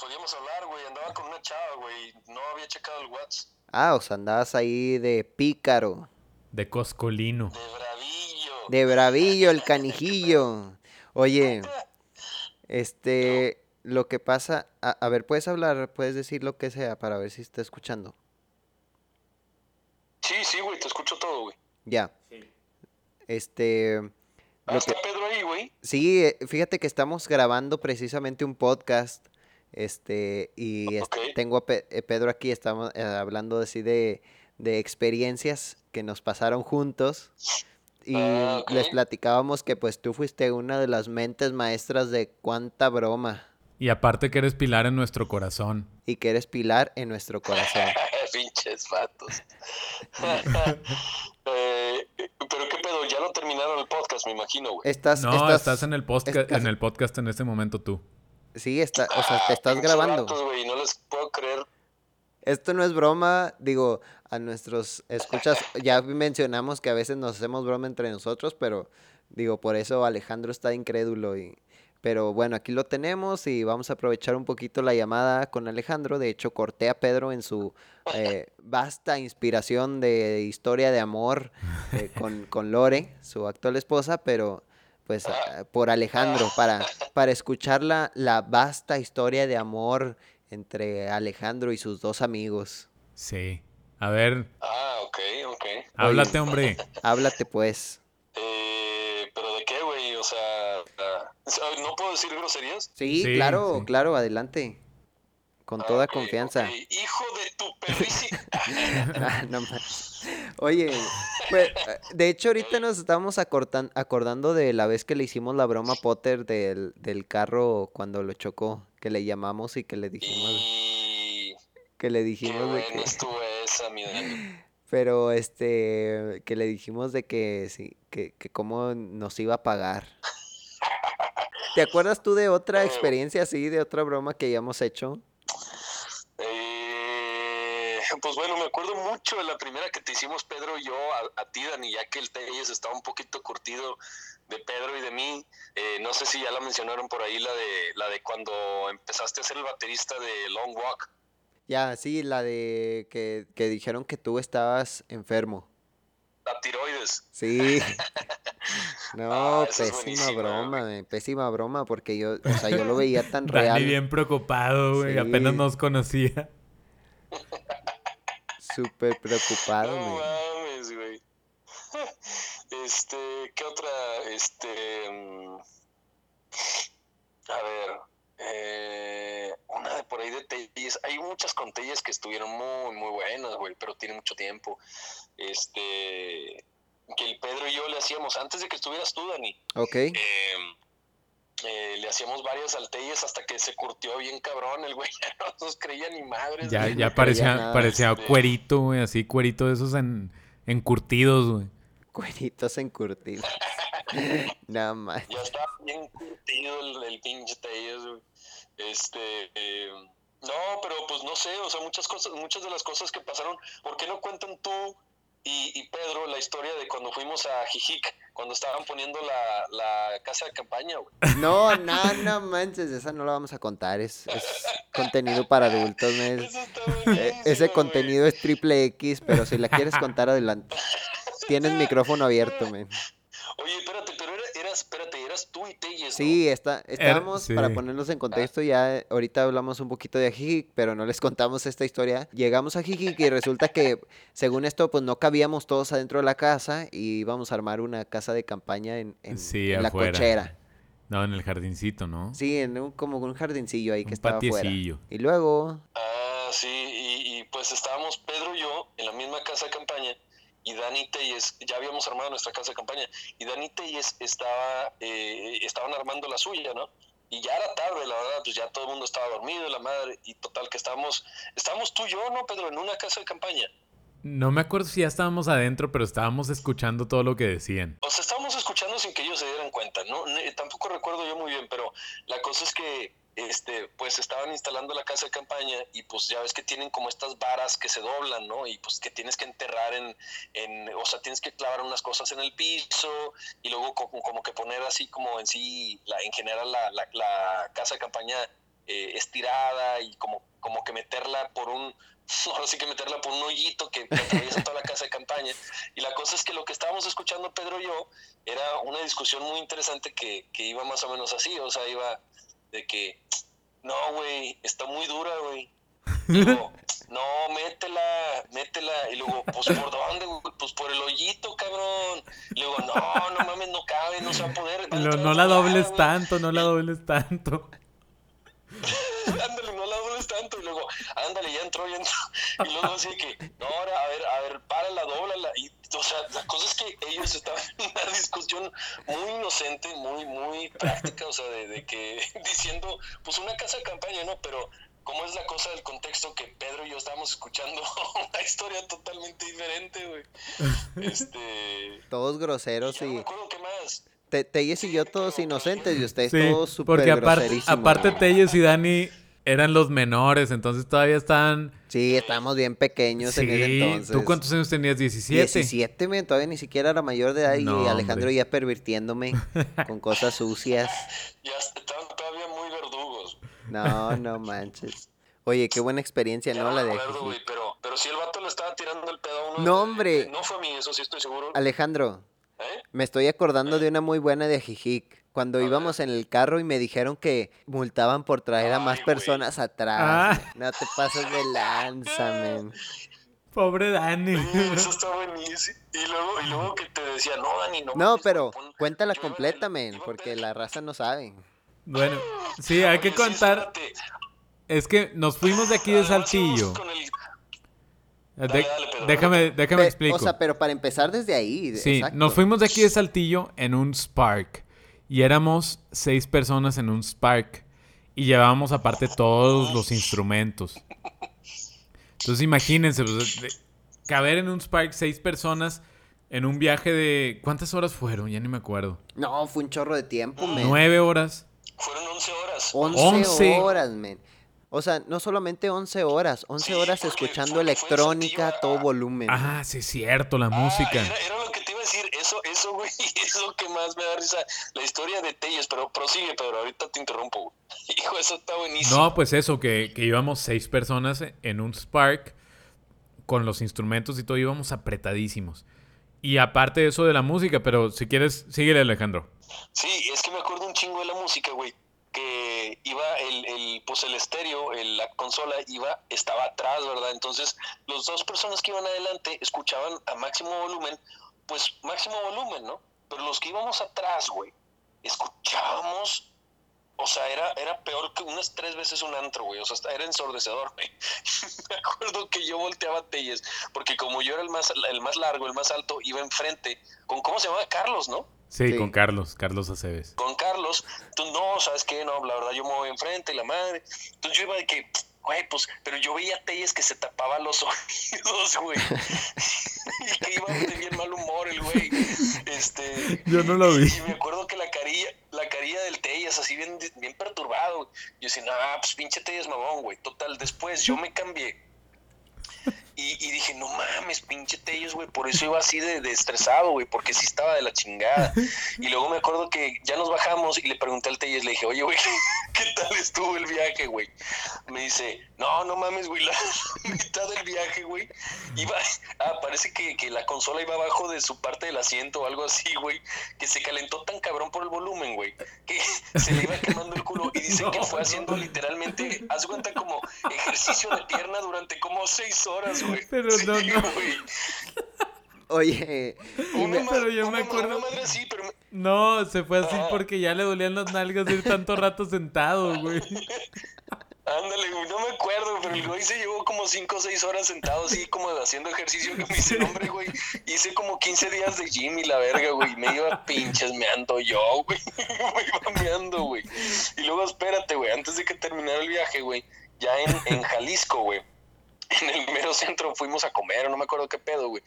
podíamos hablar, güey. Andaba con una chava, güey. No había checado el WhatsApp. Ah, o sea, andabas ahí de pícaro, De Coscolino. De bravillo. de bravillo, el canijillo. Oye, este, lo que pasa, a, a ver, puedes hablar, puedes decir lo que sea para ver si está escuchando. Sí, sí, güey. Te escucho todo, güey. Ya. Este, Ah, lo está que, Pedro ahí, güey. sí, eh, fíjate que estamos grabando precisamente un podcast, este, y tengo a Pe- eh, Pedro aquí, estamos eh, hablando así de, de experiencias que nos pasaron juntos. Y Ah, les platicábamos que pues tú fuiste una de las mentes maestras de cuánta broma Y aparte que eres pilar en nuestro corazón. y que eres pilar en nuestro corazón. Pinches vatos. Eh, pero qué pedo, ya lo terminaron el podcast, me imagino, güey. Estás, No, estás, estás, en el podcast estás- en el podcast en este momento tú. Sí, está, o sea, te estás grabando. no les puedo creer. Esto no es broma, digo, a nuestros escuchas, ya mencionamos que a veces nos hacemos broma entre nosotros, pero digo, por eso Alejandro está incrédulo y Pero bueno, aquí lo tenemos y vamos a aprovechar un poquito la llamada con Alejandro. De hecho, corté a Pedro en su eh, vasta inspiración de historia de amor eh, con, con Lore, su actual esposa, pero pues ah, por Alejandro, para, para escuchar la, la vasta historia de amor entre Alejandro y sus dos amigos. Sí. A ver, Ah, ok, ok. háblate, hombre. Háblate pues. Eh, ¿Pero de qué, güey? O sea, ah, ¿no puedo decir groserías? Sí, Sí, claro, sí. claro, adelante. Con Ah, toda confianza. Hijo de tu perrísima. Ah, no más. Oye, pues, eh, de hecho ahorita nos estamos acordando de la vez que le hicimos la broma a Potter del, del carro cuando lo chocó, que le llamamos y que le dijimos, y que le qué dijimos de buena que, estuvo esa, mi Dani. pero este, que le dijimos de que sí, que, que cómo nos iba a pagar. ¿Te acuerdas tú de otra Eh, experiencia así, de otra broma que hayamos hecho? Eh, pues bueno, me acuerdo mucho de la primera que te hicimos Pedro y yo a, a ti, Dani, ya que el Telles estaba un poquito curtido de Pedro y de mí. Eh, no sé si ya la mencionaron por ahí, la de, la de cuando empezaste a ser el baterista de Long Walk. Ya, sí, la de que, que dijeron que tú estabas enfermo. La tiroides. Sí. No, Ah, es pésima broma, güey. eh, pésima broma, porque yo, o sea, yo lo veía tan Dani real, bien preocupado, güey. Apenas nos conocía. súper preocupado, No mames, güey. Este, ¿qué otra? Este, mm, a ver, eh, una de por ahí de Telles. Hay muchas con Telles que estuvieron muy, muy buenas, güey, pero tiene mucho tiempo. Este, que el Pedro y yo le hacíamos antes de que estuvieras tú, Dani. Ok, eh, eh, le hacíamos varias al Telles hasta que se curtió bien cabrón el güey. Ya no nos creía ni madres. Ya, güey. ya parecía, nada. parecía Este- cuerito, güey. Así, cuerito de esos en, encurtidos, güey. cueritos encurtidos. Nada más. Ya estaba bien curtido el, el pinche Telles, güey. Este, eh, no, pero pues no sé, o sea, muchas cosas, muchas de las cosas que pasaron, ¿por qué no cuentan tú y, y Pedro la historia de cuando fuimos a Jijic, cuando estaban poniendo la, la casa de campaña, güey? No, no, no manches, esa no la vamos a contar, es, es contenido para adultos, men. Eso está buenísimo, Ese contenido es triple X, pero si la quieres contar adelante. Tienes micrófono abierto, men. Oye, espérate, pero era- espérate, eras tú y Telles, ¿no? Sí, está, estábamos, para sí. ponernos en contexto, ya eh, ahorita hablamos un poquito de Jijic, pero no les contamos esta historia. Llegamos a Jijic y resulta que, según esto, pues no cabíamos todos adentro de la casa y íbamos a armar una casa de campaña en, en- Sí, en la cochera. No, en el jardincito, ¿no? Sí, en un, como un jardincillo ahí que estaba afuera. patiecillo. Y luego, Ah, sí, y, y, pues estábamos Pedro y yo en la misma casa de campaña y Dani Telles, ya habíamos armado nuestra casa de campaña y Dani Telles estaba, eh, estaban armando la suya, ¿no? Y ya era tarde, la verdad, pues ya todo el mundo estaba dormido, la madre, y total que estábamos, estábamos tú y yo, ¿no, Pedro? En una casa de campaña. No me acuerdo si ya estábamos adentro, pero estábamos escuchando todo lo que decían. O sea, estábamos escuchando sin que ellos se dieran cuenta, ¿no? Tampoco recuerdo yo muy bien, pero la cosa es que, este, pues estaban instalando la casa de campaña y pues ya ves que tienen como estas varas que se doblan, ¿no? Y pues que tienes que enterrar en, en o sea, tienes que clavar unas cosas en el piso y luego co- como, que poner así como en sí, la, en general la, la, la casa de campaña eh, estirada y como, como que meterla por un, ahora sí que meterla por un hoyito que, que atraviesa toda la casa de campaña. Y la cosa es que lo que estábamos escuchando Pedro y yo era una discusión muy interesante que, que iba más o menos así, o sea, iba de que, no, güey, está muy dura, güey. Luego, no, métela, métela. Y luego, pues, ¿por dónde, güey? Pues por el hoyito, cabrón. Y luego, no, no mames, no cabe, no se va a poder. No, la dobles güey". tanto, no la dobles tanto. Ándale, no la dobles tanto. Y luego, ándale, ya entró, ya entró. Y luego así que, no, ahora, a ver, a ver, párala, dóblala. Y, o sea, la cosa es que ellos estaban en una discusión muy inocente, muy, muy práctica, o sea, de, de que diciendo, pues una casa de campaña, ¿no? Pero, ¿cómo es la cosa del contexto que Pedro y yo estábamos escuchando una historia totalmente diferente, güey? Este. todos y groseros ya no me y acuerdo qué más. Te- Telles y yo todos inocentes y ustedes Sí, todos súper porque aparte, aparte. Telles y Dani eran los menores, entonces todavía estaban... Sí, estábamos bien pequeños en ese entonces. ¿tú cuántos años tenías? 17. 17, men, todavía ni siquiera era mayor de edad y Alejandro hombre. ya pervirtiéndome con cosas sucias. Ya estaban todavía muy verdugos. No, no manches. Oye, qué buena experiencia, Ya ¿no? no La me de acuerdo, güey, pero, pero sí el vato le estaba tirando el pedo a uno. No, hombre. No fue a mí, eso sí estoy seguro. Alejandro, ¿Eh? me estoy acordando de una muy buena de Ajijic. Cuando A íbamos en el carro y me dijeron que multaban por traer a más personas atrás. Ah. No te pases de lanza, men. Pobre Dani. Eso está buenísimo. Y luego, y luego que te decía, no, Dani, no. No, mames, pero pon- cuéntala completa, men, porque la raza no sabe. bueno, sí, hay que contar. Es que nos fuimos de aquí de Saltillo. con el- De- Dale, dale, Pedro, déjame, déjame explico. O sea, pero para empezar desde ahí. Sí, exacto. nos fuimos de aquí de Saltillo en un Spark. Y éramos seis personas en un Spark. Y llevábamos aparte todos los instrumentos. Entonces imagínense, pues, de- caber en un Spark seis personas en un viaje de... ¿Cuántas horas fueron? Ya ni me acuerdo. No, fue un chorro de tiempo, men. Nueve horas. Fueron 11 horas. 11, Once. horas, men. O sea, no solamente 11 horas, 11 Sí, horas porque escuchando electrónica a todo volumen. men. Ah, sí es cierto, la Ah, música. Era, era lo que te iba a decir, eso, eso, güey, es lo que más me da risa. La historia de Telles, pero prosigue, Pedro, ahorita te interrumpo, güey. Hijo, eso está buenísimo. No, pues eso, que, que íbamos seis personas en un Spark con los instrumentos y todo, íbamos apretadísimos. Y aparte de eso de la música, pero si quieres, síguele Alejandro. Sí, es que me acuerdo un chingo de la música, güey. Que iba el, el, pues el estéreo, el- la consola iba, estaba atrás, ¿verdad? Entonces, las dos personas que iban adelante escuchaban a máximo volumen, pues máximo volumen, ¿no? Pero los que íbamos atrás, güey, escuchábamos, o sea, era, era peor que unas tres veces un antro, güey. O sea, era ensordecedor, güey. me acuerdo que yo volteaba Telles, porque como yo era el más, el más largo, el más alto, iba enfrente con, ¿cómo se llamaba? Carlos, ¿no? Sí, Sí. con Carlos, Carlos Aceves. con Carlos, tú no, ¿sabes qué? No, la verdad yo me voy enfrente y la madre. Entonces yo iba de que, güey, pues, pero yo veía a Telles que se tapaba los oídos, güey. y que iba de bien mal humor el güey. Este, Yo no lo vi. y me acuerdo que la carilla, la carilla del Telles, así bien, bien perturbado. güey. Yo decía, no, pues pinche Telles mamón, güey. Total, después yo me cambié. Y, y dije, no mames, pinche Telles, güey. Por eso iba así de, de estresado, güey. Porque sí estaba de la chingada. Y luego me acuerdo que ya nos bajamos y le pregunté al Telles, le dije, oye, güey, ¿qué tal estuvo el viaje, güey? Me dice, no, no mames, güey, la mitad del viaje, güey, iba, ah, parece que, que la consola iba abajo de su parte del asiento o algo así, güey, que se calentó tan cabrón por el volumen, güey, que se le iba quemando el culo y dice que fue haciendo literalmente, haz cuenta como ejercicio de pierna durante como seis horas, güey. Pero Sí, no, no. güey. Oye, me- pero yo me acuerdo- Una madre así, pero me- No, se fue así Ah. porque ya le dolían las nalgas de ir tanto rato sentado, güey. Ándale, güey, no me acuerdo, pero el güey se llevó como 5 o 6 horas sentado así como haciendo ejercicio que me dice, "No, hombre, güey, hice como 15 días de gym y la verga, güey, me iba pinches meando yo, güey, me iba meando, güey. Y luego espérate, güey, antes de que terminara el viaje, güey, ya en, en Jalisco, güey, en el mero centro fuimos a comer, no me acuerdo qué pedo, güey,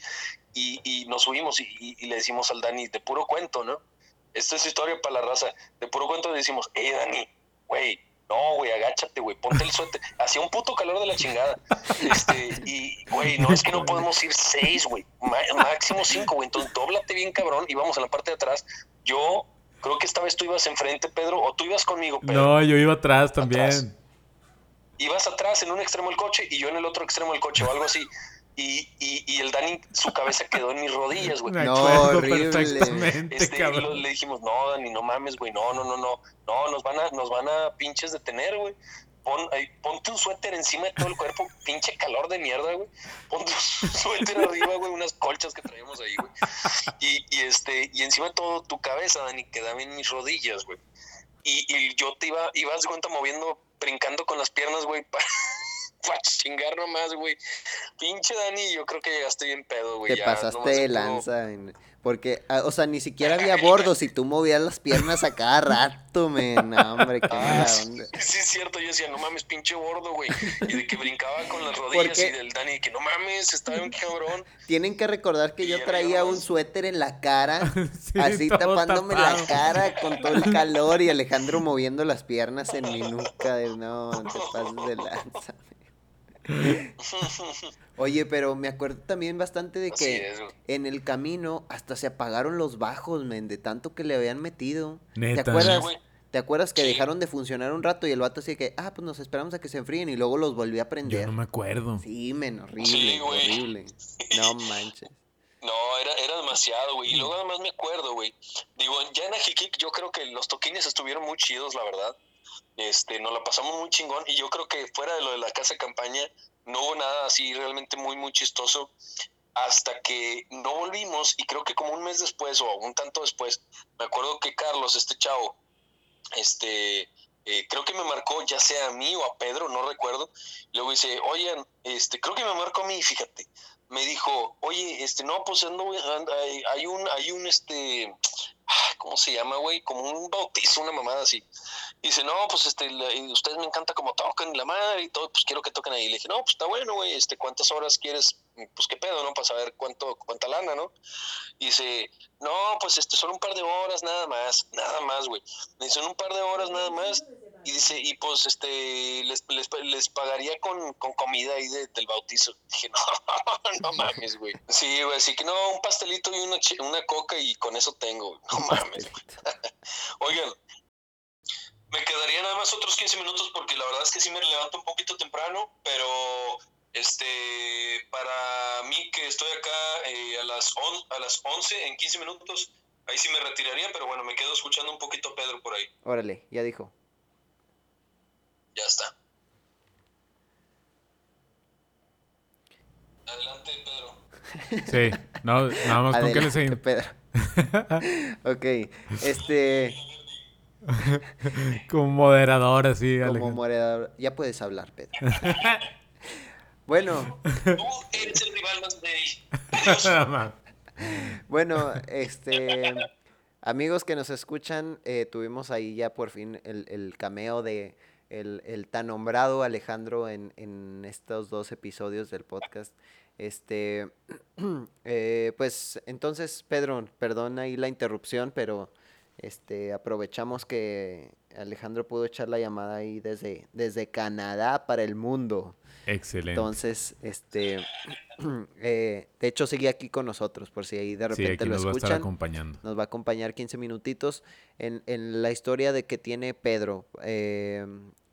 y, y nos subimos y, y- y le decimos al Dani, de puro cuento, ¿no? Esta es historia para la raza, de puro cuento le decimos, eh, Dani, güey, no, güey, agáchate, güey, ponte el suéter. Hacía un puto calor de la chingada. Este, y, güey, no, es que no podemos ir seis, güey, máximo cinco, güey. Entonces, dóblate bien, cabrón, y vamos a la parte de atrás. Yo creo que esta vez tú ibas enfrente, Pedro, o tú ibas conmigo, Pedro. No, yo iba atrás también. Atrás. Ibas atrás en un extremo del coche y yo en el otro extremo del coche o algo así. Y, y, y el Dani, su cabeza quedó en mis rodillas, güey. No, horrible. Este, y lo- le dijimos, no, Dani, no mames, güey, no, no, no, no, no, nos van a, nos van a pinches detener, güey. Pon, ay, ponte un suéter encima de todo el cuerpo, pinche calor de mierda, güey. Ponte un suéter arriba, güey, unas colchas que traíamos ahí, güey. Y, y este, y encima de todo tu cabeza, Dani, quedaba en mis rodillas, güey. Y, y yo te iba, ibas de cuenta moviendo, brincando con las piernas, güey, para, para chingar nomás, güey. Pinche Dani, yo creo que llegaste bien pedo, güey. te ya pasaste de lanza. en- Porque, ah, o sea, ni siquiera había bordos y tú movías las piernas a cada rato, men. No, hombre, qué mala onda. Sí, es cierto. Yo decía, no mames, pinche gordo, güey. Y de que brincaba con las rodillas y del Dani, que no mames, estaba un cabrón. Tienen que recordar que Y yo traía un suéter en la cara, Sí, así tapándome tapado. la cara con todo el calor y Alejandro moviendo las piernas en mi nuca. De, no, no te pases de lanza. Oye, pero me acuerdo también bastante de Así que es, en el camino hasta se apagaron los bajos, men, de tanto que le habían metido. ¿Te acuerdas? Sí. ¿Te acuerdas que Sí. dejaron de funcionar un rato y el vato así de que, ah, pues nos esperamos a que se enfríen y luego los volví a Yo prender? no me acuerdo. Sí, men, horrible, Sí, güey. horrible. No manches. No, era, era demasiado, güey. Y luego además me acuerdo, güey. Digo, ya en Ajiquic yo creo que los toquines estuvieron muy chidos, la verdad. Este, nos la pasamos muy chingón. Y yo creo que fuera de lo de la casa de campaña, no hubo nada así realmente muy, muy chistoso. Hasta que no volvimos, y creo que como un mes después o un tanto después, me acuerdo que Carlos, este chavo, este, eh, creo que me marcó ya sea a mí o a Pedro, no recuerdo. Luego dice, oigan, este, creo que me marcó a mí, fíjate. Me dijo, oye, este, no, pues ando, hay, hay un, hay un, este, ¿cómo se llama, güey? Como un bautizo, una mamada así. Dice, no, pues este, ustedes me encanta como tocan la madre y todo, pues quiero que toquen ahí. Le dije, no, pues está bueno, güey, este, ¿cuántas horas quieres? Pues qué pedo, ¿no? Para saber cuánto, cuánta lana, ¿no? Y dice, no, pues este, son un par de horas nada más, nada más, güey. Me dice, son un par de horas nada más. Y dice, y pues este, les, les, les pagaría con, con comida ahí de- del bautizo. Dije, no, no mames, güey. Sí, güey, así que no, un pastelito y una, una coca y con eso tengo. No mames. Oigan, me quedaría nada más otros 15 minutos porque la verdad es que sí me levanto un poquito temprano, pero este para mí que estoy acá eh, a, las on- a las 11 en 15 minutos, ahí sí me retiraría, pero bueno, me quedo escuchando un poquito a Pedro por ahí. Órale, ya dijo. Ya está. Adelante, Pedro. Sí, no, nada más con que le Adelante, seguimos. Pedro. ok, este, Como moderador, así, como Alejandro. moderador, ya puedes hablar, Pedro. Bueno, Tú eres el rival más débil. bueno, este, amigos que nos escuchan, eh, tuvimos ahí ya por fin el, el cameo de el, el tan nombrado Alejandro en, en estos dos episodios del podcast. Este, eh, pues entonces, Pedro, perdón ahí la interrupción, pero este, aprovechamos que Alejandro pudo echar la llamada ahí desde, desde Canadá para el mundo. Excelente. Entonces, este, eh, de hecho sigue aquí con nosotros, por si ahí de sí, repente aquí lo nos va a estar escuchan. acompañando. Nos va a acompañar 15 minutitos en, en la historia de que tiene Pedro. Eh,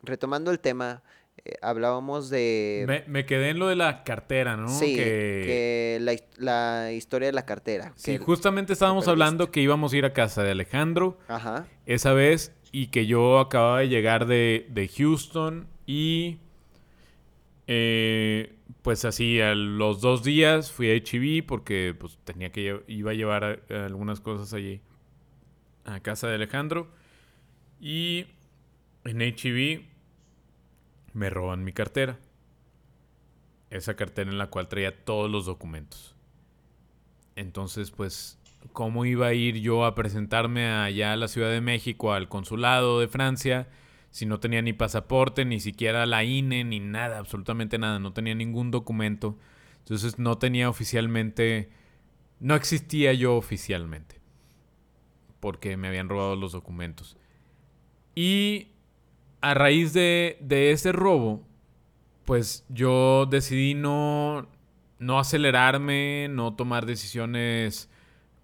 retomando el tema, eh, hablábamos de... Me, me quedé en lo de la cartera, ¿no? Sí, que... que la, la historia de la cartera. Sí, justamente estábamos hablando que íbamos a ir a casa de Alejandro Ajá, esa vez y que yo acababa de llegar de, de Houston y eh, pues así a los dos días fui a HB porque pues tenía que iba a llevar a- algunas cosas allí a casa de Alejandro y en HB me roban mi cartera. Esa cartera en la cual traía todos los documentos. Entonces, pues, ¿cómo iba a ir yo a presentarme allá a la Ciudad de México, al consulado de Francia, si no tenía ni pasaporte, ni siquiera la INE, ni nada, absolutamente nada? No tenía ningún documento. Entonces, no tenía oficialmente, no existía yo oficialmente, porque me habían robado los documentos. Y a raíz de, de ese robo, pues yo decidí no, no acelerarme, no tomar decisiones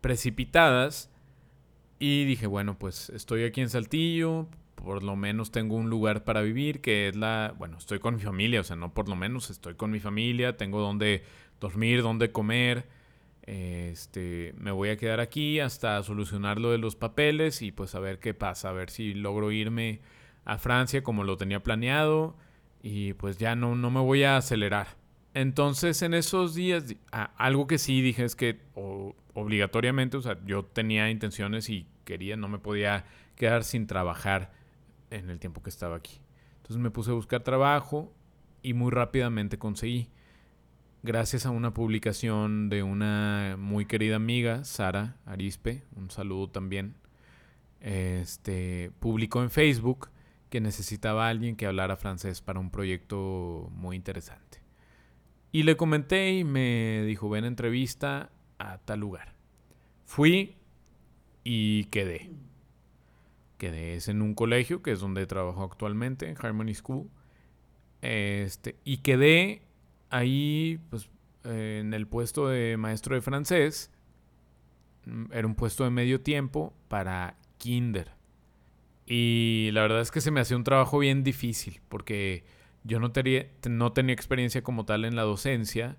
precipitadas. Y dije, bueno, pues estoy aquí en Saltillo, por lo menos tengo un lugar para vivir, que es la, bueno, estoy con mi familia, o sea, no por lo menos estoy con mi familia, tengo donde dormir, donde comer. Este, me voy a quedar aquí hasta solucionar lo de los papeles y pues a ver qué pasa, a ver si logro irme a Francia como lo tenía planeado y pues ya no, no me voy a acelerar. Entonces en esos días, algo que sí dije es que obligatoriamente, o sea, yo tenía intenciones y quería, no me podía quedar sin trabajar en el tiempo que estaba aquí. Entonces me puse a buscar trabajo y muy rápidamente conseguí. gracias a una publicación de una muy querida amiga, Sara Arispe, un saludo también, este, publicó en Facebook que necesitaba alguien que hablara francés para un proyecto muy interesante. Y le comenté y me dijo, ven entrevista a tal lugar. Fui y quedé. Quedé es en un colegio, que es donde trabajo actualmente, en Harmony School. Este, y quedé ahí, pues, en el puesto de maestro de francés. Mm, era un puesto de medio tiempo para kinder. Y la verdad es que se me hacía un trabajo bien difícil, porque yo no tenía, no tenía experiencia como tal en la docencia.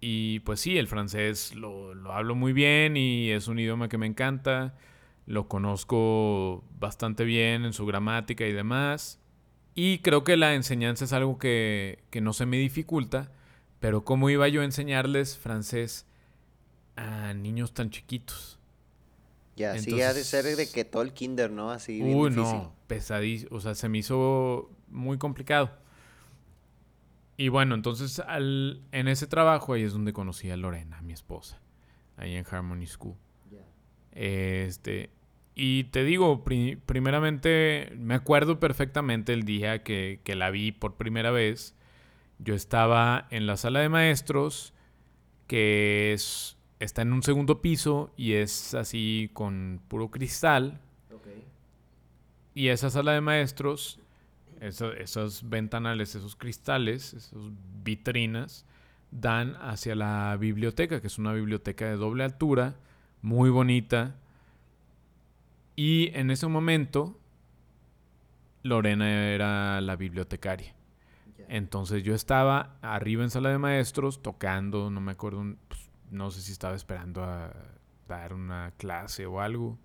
Y pues sí, el francés lo, lo hablo muy bien y es un idioma que me encanta. Lo conozco bastante bien en su gramática y demás. Y creo que la enseñanza es algo que, que no se me dificulta. Pero ¿cómo iba yo a enseñarles francés a niños tan chiquitos? Ya, sí, ha de ser de que todo el kinder, ¿no? Así. Uy, no, pesadísimo. O sea, se me hizo muy complicado. Y bueno, entonces al, en ese trabajo ahí es donde conocí a Lorena, mi esposa, ahí en Harmony School. Este, y te digo, pri- primeramente, me acuerdo perfectamente el día que, que la vi por primera vez. Yo estaba en la sala de maestros, que es, está en un segundo piso y es así con puro cristal. Y esa sala de maestros, eso- esos ventanales, esos cristales, esas vitrinas, dan hacia la biblioteca, que es una biblioteca de doble altura, muy bonita. Y en ese momento, Lorena era la bibliotecaria. Entonces yo estaba arriba en sala de maestros tocando, no me acuerdo, pues, no sé si estaba esperando a dar una clase o algo.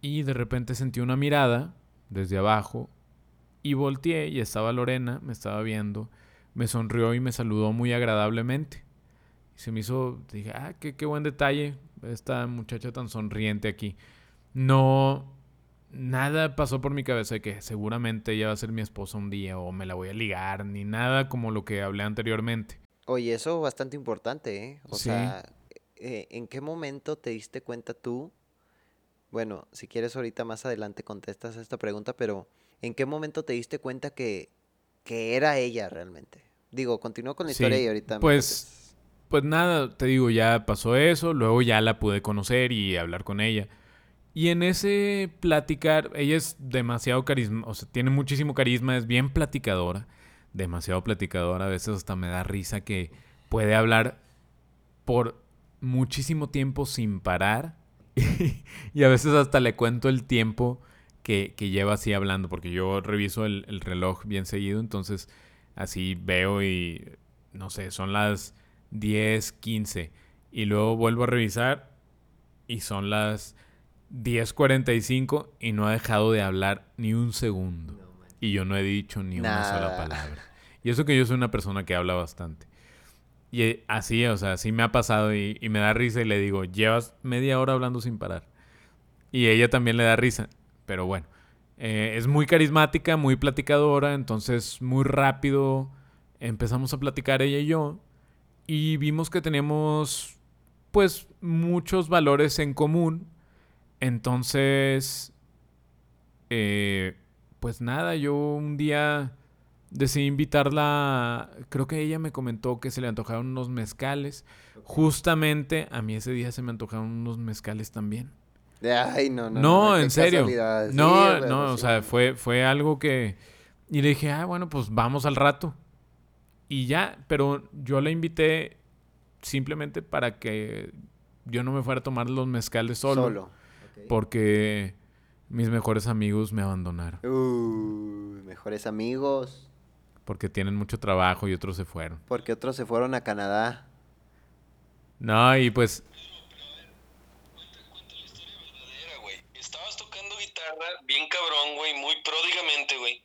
Y de repente sentí una mirada desde abajo y volteé y estaba Lorena, me estaba viendo, me sonrió y me saludó muy agradablemente. Y se me hizo, dije, ah, qué, qué buen detalle, esta muchacha tan sonriente aquí. No, nada pasó por mi cabeza de que seguramente ella va a ser mi esposa un día o me la voy a ligar, ni nada como lo que hablé anteriormente. Oye, eso bastante importante, ¿eh? O Sí. sea, eh, ¿en qué momento te diste cuenta tú? Bueno, si quieres ahorita más adelante contestas esta pregunta, pero ¿en qué momento te diste cuenta que, que era ella realmente? Digo, continúa con la Sí, historia y ahorita pues. Pues nada, te digo, ya pasó eso, luego ya la pude conocer y hablar con ella. Y en ese platicar, ella es demasiado carisma, o sea, tiene muchísimo carisma, es bien platicadora, demasiado platicadora, a veces hasta me da risa que puede hablar por muchísimo tiempo sin parar y a veces hasta le cuento el tiempo que, que lleva así hablando, porque yo reviso el, el reloj bien seguido, entonces así veo y no sé, son las 10, 15 y luego vuelvo a revisar y son las 10.45 y no ha dejado de hablar ni un segundo. Y yo no he dicho ni una sola palabra. Y eso que yo soy una persona que habla bastante. Y eh, así, o sea, así me ha pasado y, y me da risa y le digo, llevas media hora hablando sin parar. Y ella también le da risa. Pero bueno, eh, es muy carismática, muy platicadora, entonces muy rápido empezamos a platicar ella y yo. Y vimos que teníamos, pues, muchos valores en común. Entonces, eh, pues nada, yo un día decidí invitarla. Creo que ella me comentó que se le antojaron unos mezcales. Justamente a mí ese día se me antojaron unos mezcales también. Ay, no, no. No, qué en serio. Sí, No, no, o sí. sea, fue, fue algo que... Y le dije, ah, bueno, pues vamos al rato. Y ya, pero yo la invité simplemente para que yo no me fuera a tomar los mezcales solo. Solo. Porque mis mejores amigos me abandonaron. Uy, mejores amigos. Porque tienen mucho trabajo y otros se fueron. Porque otros se fueron a Canadá. No, y pues verdadera, güey. Estabas tocando guitarra bien cabrón, güey, muy pródigamente, güey.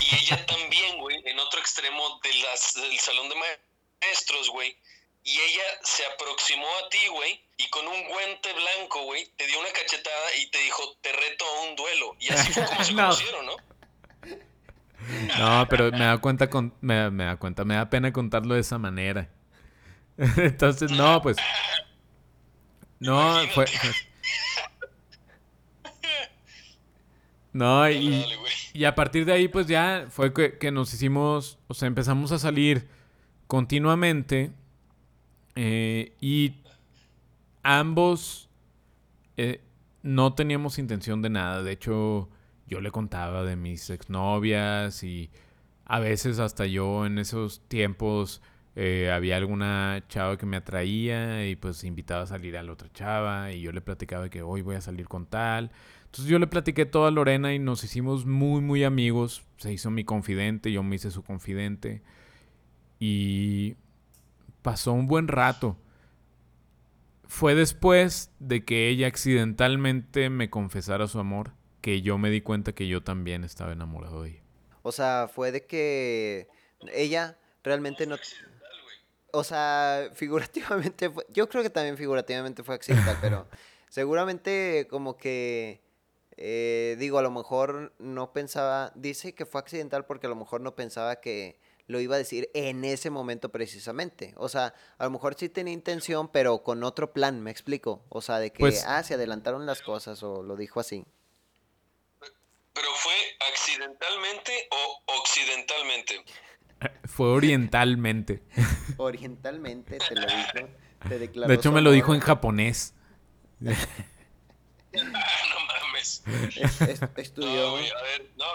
Y ella también, güey, en otro extremo de las, del salón de maestros, güey. Y ella se aproximó a ti, güey, y con un guante blanco, güey, te dio una cachetada y te dijo, te reto a un duelo. Y así fue como se No. conocieron, ¿no? No, pero me da cuenta con, me, me da cuenta, me da pena contarlo de esa manera. Entonces, no, pues. No, fue. No, y, y a partir de ahí, pues ya fue que, que nos hicimos, o sea, empezamos a salir continuamente eh, y ambos eh, no teníamos intención de nada. De hecho, yo le contaba de mis exnovias y a veces hasta yo en esos tiempos eh, había alguna chava que me atraía y pues invitaba a salir a la otra chava y yo le platicaba que hoy voy a salir con tal. Entonces yo le platiqué todo a Lorena y nos hicimos muy muy amigos. Se hizo mi confidente, yo me hice su confidente. Y pasó un buen rato. Fue después de que ella accidentalmente me confesara su amor que yo me di cuenta que yo también estaba enamorado de ella. O sea, fue de que ella realmente no... O sea, figurativamente, fue... yo creo que también figurativamente fue accidental, pero seguramente como que, eh, digo, a lo mejor no pensaba, dice que fue accidental porque a lo mejor no pensaba que lo iba a decir en ese momento precisamente. O sea, a lo mejor sí tenía intención, pero con otro plan, me explico. O sea, de que, Pues- ah, se adelantaron las cosas o lo dijo así. ¿Pero fue accidentalmente o occidentalmente? Fue orientalmente. Orientalmente te lo dijo. Te declaró De hecho, me lo amor. dijo en japonés. no mames. Es- es- No, estudió. a ver, no.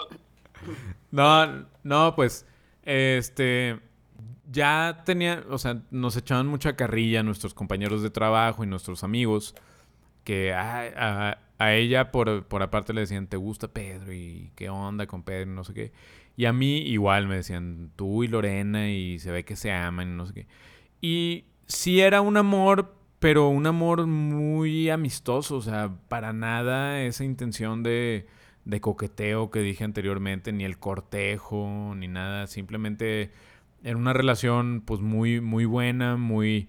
No, no, pues, este, ya tenía, o sea, nos echaban mucha carrilla nuestros compañeros de trabajo y nuestros amigos, que a, ella por, por aparte le decían, ¿te gusta Pedro? ¿Y qué onda con Pedro? y No sé qué. Y a mí igual me decían, tú y Lorena, y se ve que se aman y no sé qué. Y sí era un amor, pero un amor muy amistoso, o sea, para nada esa intención de de coqueteo que dije anteriormente, ni el cortejo, ni nada. Simplemente era una relación pues muy, muy buena, muy,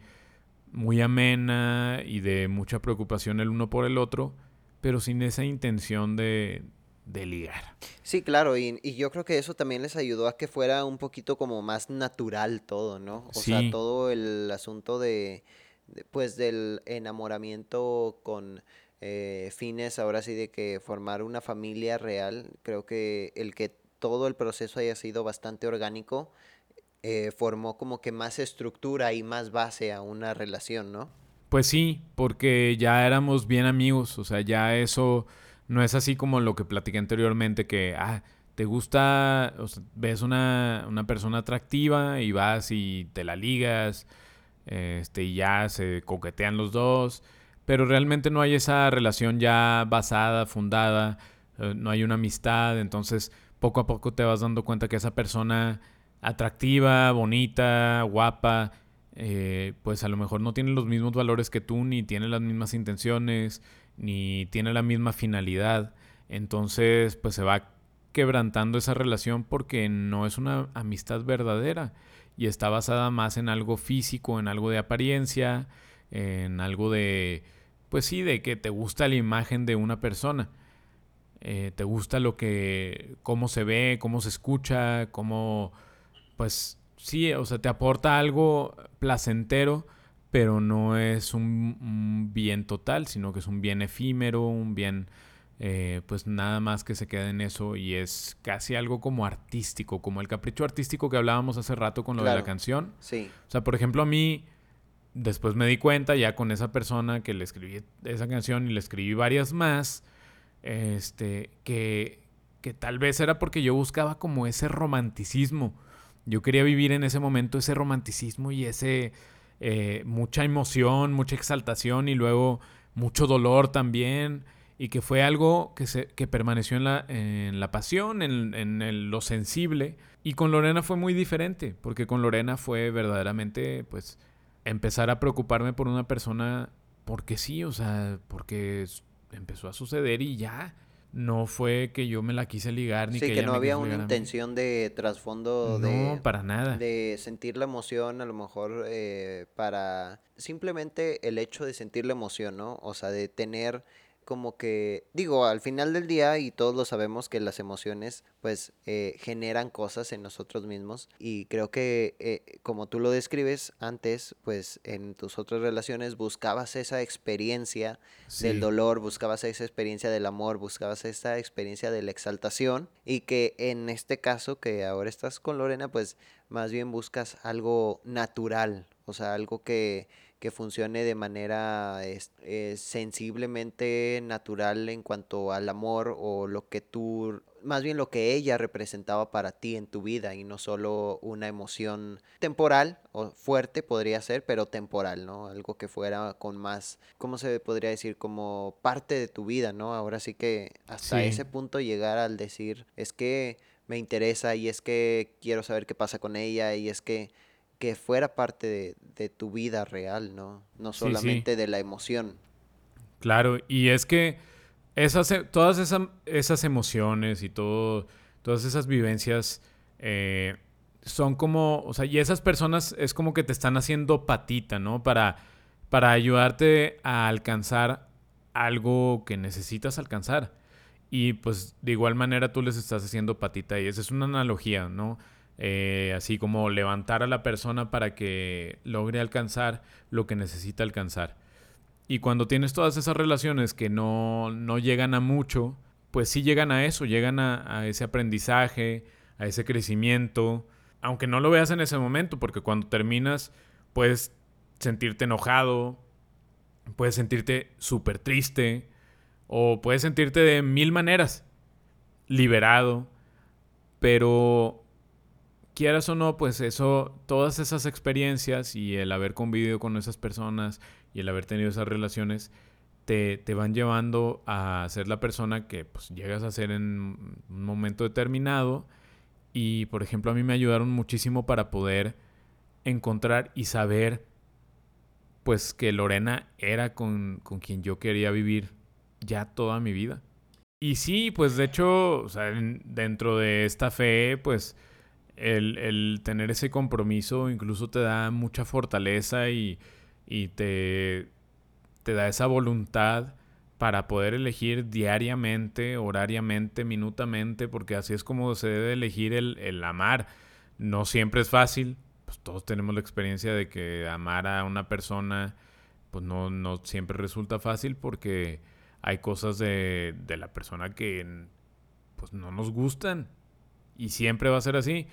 muy amena y de mucha preocupación el uno por el otro, pero sin esa intención de, de ligar. Sí, claro, y, y yo creo que eso también les ayudó a que fuera un poquito como más natural todo, ¿no? O sea, todo el asunto de, de, pues, del enamoramiento con eh, fines, ahora sí, de que formar una familia real, creo que el que todo el proceso haya sido bastante orgánico, eh, formó como que más estructura y más base a una relación, ¿no? Pues sí, porque ya éramos bien amigos, o sea, ya eso no es así como lo que platiqué anteriormente, que, ah, te gusta, o sea, ves una, una persona atractiva y vas y te la ligas, este, y ya se coquetean los dos, pero realmente no hay esa relación ya basada, fundada, eh, no hay una amistad, entonces poco a poco te vas dando cuenta que esa persona atractiva, bonita, guapa, eh, pues a lo mejor no tiene los mismos valores que tú, ni tiene las mismas intenciones, ni tiene la misma finalidad. Entonces, pues se va quebrantando esa relación porque no es una amistad verdadera y está basada más en algo físico, en algo de apariencia, en algo de, pues sí, de que te gusta la imagen de una persona. Eh, te gusta lo que, cómo se ve, cómo se escucha, cómo, pues sí, o sea, te aporta algo placentero, pero no es un, un bien total, sino que es un bien efímero, un bien, eh, pues nada más que se queda en eso y es casi algo como artístico, como el capricho artístico que hablábamos hace rato con lo de la canción. Sí. O sea, por ejemplo, a mí después me di cuenta ya con esa persona que le escribí esa canción y le escribí varias más, este, que, que tal vez era porque yo buscaba como ese romanticismo. Yo quería vivir en ese momento ese romanticismo y ese eh, mucha emoción, mucha exaltación y luego mucho dolor también. Y que fue algo que, se, que permaneció en la, en la pasión, en, en lo sensible. Y con Lorena fue muy diferente, porque con Lorena fue verdaderamente, pues, empezar a preocuparme por una persona porque sí, o sea, porque empezó a suceder y ya. No fue que yo me la quise ligar ni Sí, que, que ella no me había una intención de trasfondo No, de... para nada. de sentir la emoción, a lo mejor eh, para simplemente el hecho de sentir la emoción, ¿no? O sea, de tener como que, digo, al final del día, y todos lo sabemos, que las emociones pues eh, generan cosas en nosotros mismos y creo que eh, como tú lo describes antes, pues en tus otras relaciones buscabas esa experiencia del dolor, buscabas esa experiencia del amor, buscabas esa experiencia de la exaltación y que en este caso que ahora estás con Lorena, pues más bien buscas algo natural, o sea, algo que que funcione de manera eh, sensiblemente natural en cuanto al amor o lo que tú, más bien lo que ella representaba para ti en tu vida y no solo una emoción temporal o fuerte podría ser, pero temporal, ¿no? Algo que fuera con más, ¿cómo se podría decir? Como parte de tu vida, ¿no? Ahora sí que hasta ese punto llegar al decir, es que me interesa y es que quiero saber qué pasa con ella y es que que fuera parte de, tu vida real, ¿no? No solamente de la emoción. Claro, y es que esas, todas esas, esas emociones y todo, todas esas vivencias eh, son como, o sea, y esas personas es como que te están haciendo patita, ¿no? Para, para ayudarte a alcanzar algo que necesitas alcanzar. Y pues de igual manera tú les estás haciendo patita y esa es una analogía, ¿no? Eh, así como levantar a la persona para que logre alcanzar lo que necesita alcanzar. Y cuando tienes todas esas relaciones que no, llegan a mucho, pues sí llegan a eso, llegan a, ese aprendizaje, a ese crecimiento, aunque no lo veas en ese momento, porque cuando terminas puedes sentirte enojado, puedes sentirte súper triste, o puedes sentirte de mil maneras, liberado, pero quieras o no, pues eso, todas esas experiencias y el haber convivido con esas personas y el haber tenido esas relaciones, te, te, van llevando a ser la persona que pues, llegas a ser en un momento determinado. Y, por ejemplo, a mí me ayudaron muchísimo para poder encontrar y saber, pues, que Lorena era con, con quien yo quería vivir ya toda mi vida. Y sí, pues, de hecho, dentro de esta fe, pues, el, tener ese compromiso incluso te da mucha fortaleza y, te, te da esa voluntad para poder elegir diariamente, horariamente, minutamente, porque así es como se debe elegir el, amar. No siempre es fácil, pues todos tenemos la experiencia de que amar a una persona, pues no, no siempre resulta fácil porque hay cosas de, de la persona que pues no nos gustan y siempre va a ser así.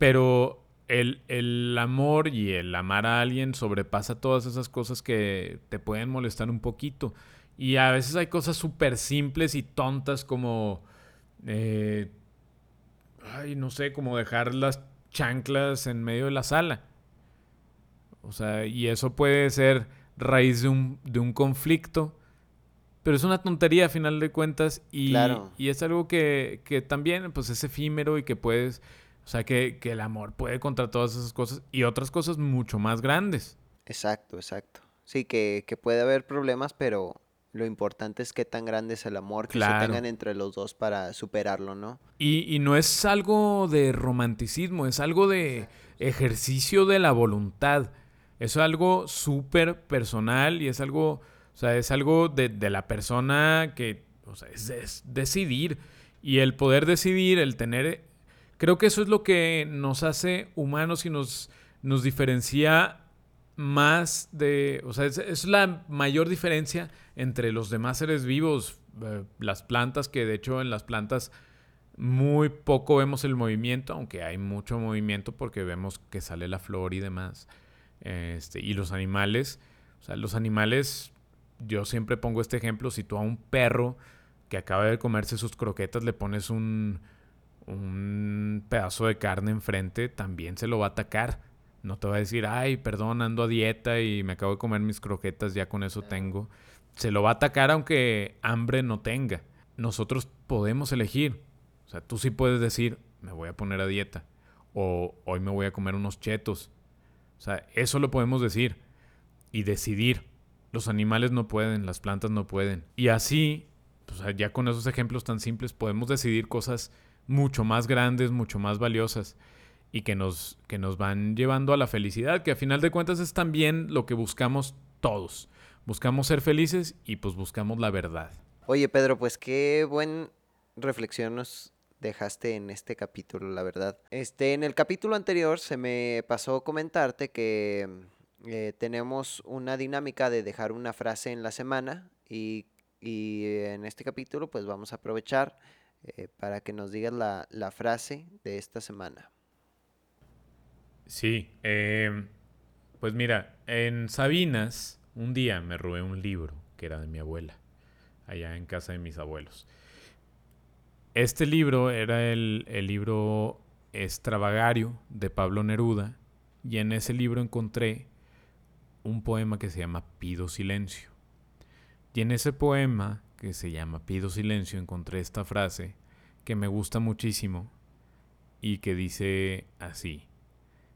Pero el, amor y el amar a alguien sobrepasa todas esas cosas que te pueden molestar un poquito. Y a veces hay cosas súper simples y tontas como... Eh, ay, no sé, como dejar las chanclas en medio de la sala. O sea, y eso puede ser raíz de un, de un conflicto. Pero es una tontería a final de cuentas. Y, y es algo que, que, también pues, es efímero y que puedes o sea que, el amor puede contra todas esas cosas y otras cosas mucho más grandes. Exacto, exacto. Sí, que, puede haber problemas, pero lo importante es qué tan grande es el amor que se tengan entre los dos para superarlo, ¿no? Y, y no es algo de romanticismo, es algo de ejercicio de la voluntad. Es algo súper personal y es algo, o sea, es algo de, de la persona que, o sea, es, es, decidir. Y el poder decidir, el tener Creo que eso es lo que nos hace humanos y nos, nos diferencia más de, o sea, es, la mayor diferencia entre los demás seres vivos, eh, las plantas, que de hecho en las plantas muy poco vemos el movimiento, aunque hay mucho movimiento porque vemos que sale la flor y demás. Este, y los animales, o sea, los animales, yo siempre pongo este ejemplo, si tú a un perro que acaba de comerse sus croquetas le pones un, un pedazo de carne enfrente, también se lo va a atacar. No te va a decir, ay, perdón, ando a dieta y me acabo de comer mis croquetas, ya con eso tengo. Se lo va a atacar aunque hambre no tenga. Nosotros podemos elegir. O sea, tú sí puedes decir, me voy a poner a dieta. O hoy me voy a comer unos chetos. O sea, eso lo podemos decir. Y decidir. Los animales no pueden, las plantas no pueden. Y así, pues ya con esos ejemplos tan simples, podemos decidir cosas mucho más grandes, mucho más valiosas y que nos, que nos van llevando a la felicidad, que a final de cuentas es también lo que buscamos todos. Buscamos ser felices y pues buscamos la verdad. Oye, Pedro, pues qué buen reflexión nos dejaste en este capítulo, la verdad. Este, en el capítulo anterior se me pasó comentarte que eh, tenemos una dinámica de dejar una frase en la semana y, y en este capítulo pues vamos a aprovechar eh, para que nos digas la, la, frase de esta semana. Sí, eh, pues mira, en Sabinas un día me robé un libro que era de mi abuela, allá en casa de mis abuelos. Este libro era el, el libro Extravagario de Pablo Neruda y en ese libro encontré un poema que se llama Pido Silencio. Y en ese poema que se llama Pido Silencio encontré esta frase que me gusta muchísimo y que dice así.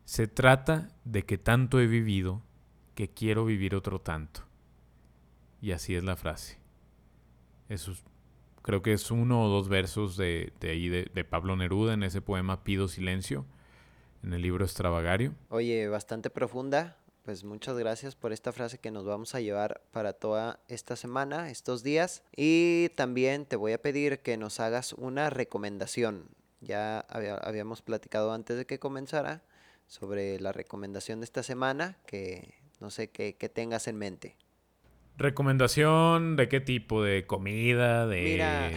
Se trata de que tanto he vivido que quiero vivir otro tanto. Y así es la frase. Eso es creo que es uno o dos versos de, de ahí de, de, Pablo Neruda en ese poema Pido Silencio, en el libro Extravagario. Oye, bastante profunda. Pues muchas gracias por esta frase que nos vamos a llevar para toda esta semana, estos días. Y también te voy a pedir que nos hagas una recomendación. Ya había, habíamos platicado antes de que comenzara sobre la recomendación de esta semana, que no sé qué, qué tengas en mente. ¿Recomendación de qué tipo? ¿De comida? ¿De...? Mira,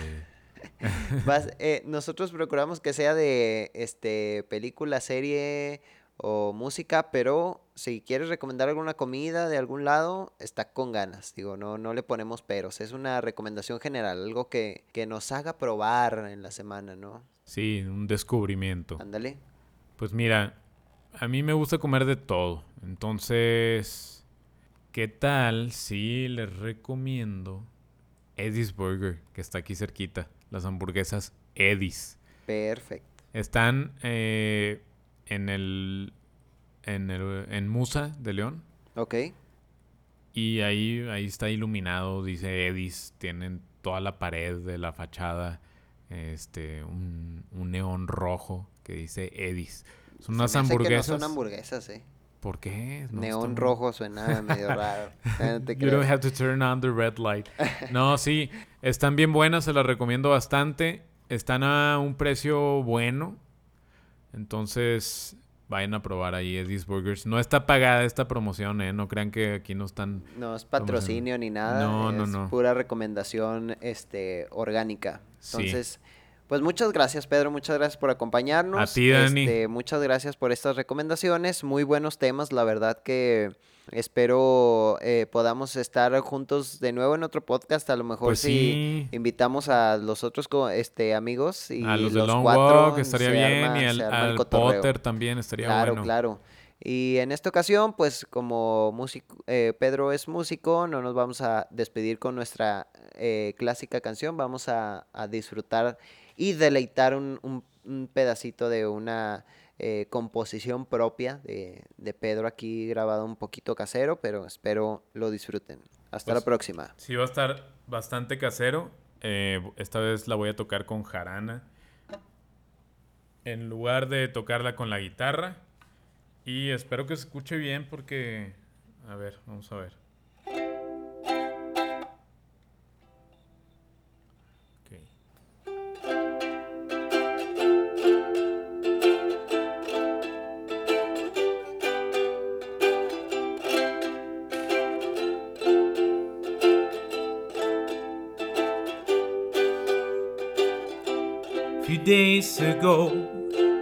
vas, eh, nosotros procuramos que sea de este película, serie o música, pero si quieres recomendar alguna comida de algún lado, está con ganas. Digo, no, no le ponemos peros. Es una recomendación general, algo que, que nos haga probar en la semana, ¿no? Sí, un descubrimiento. Ándale. Pues mira, a mí me gusta comer de todo. Entonces... ¿Qué tal si les recomiendo Eddie's Burger, que está aquí cerquita? Las hamburguesas Eddie's. Perfecto. Están eh, en el en el en Musa de León. Ok. Y ahí, ahí está iluminado, dice Eddie's. Tienen toda la pared de la fachada. Este, un, un neón rojo que dice Eddie's. Son unas Se me hace hamburguesas. Que no son hamburguesas, eh. ¿Por qué? No, Neón está- rojo suena medio raro. Te You don't have to turn on the red light. No, sí, están bien buenas, se las recomiendo bastante. Están a un precio bueno. Entonces, vayan a probar ahí Eddie's Burgers. No está pagada esta promoción, ¿eh? No crean que aquí no están... No es patrocinio ni nada. No, no, es no. pura recomendación este, orgánica. Sí. Entonces, pues muchas gracias, Pedro. Muchas gracias por acompañarnos. A ti, Dani. Este, muchas gracias por estas recomendaciones. Muy buenos temas. La verdad que espero eh, podamos estar juntos de nuevo en otro podcast. A lo mejor Pues si sí. invitamos a los otros este, amigos y A los de Long cuatro Walk estaría bien. arma- y al. Potter también estaría Claro, bueno. claro. Y en esta ocasión, pues como músico, eh, Pedro es músico, no nos vamos a despedir con nuestra eh, clásica canción, vamos a, a disfrutar y deleitar un, un- un pedacito de una eh, composición propia de, de Pedro aquí grabado un poquito casero, pero espero lo disfruten. Hasta la Pues, próxima. Sí, va a estar bastante casero. Eh, esta vez la voy a tocar con jarana. En lugar de tocarla con la guitarra. Y espero que se escuche bien porque... A ver, vamos a ver. Ago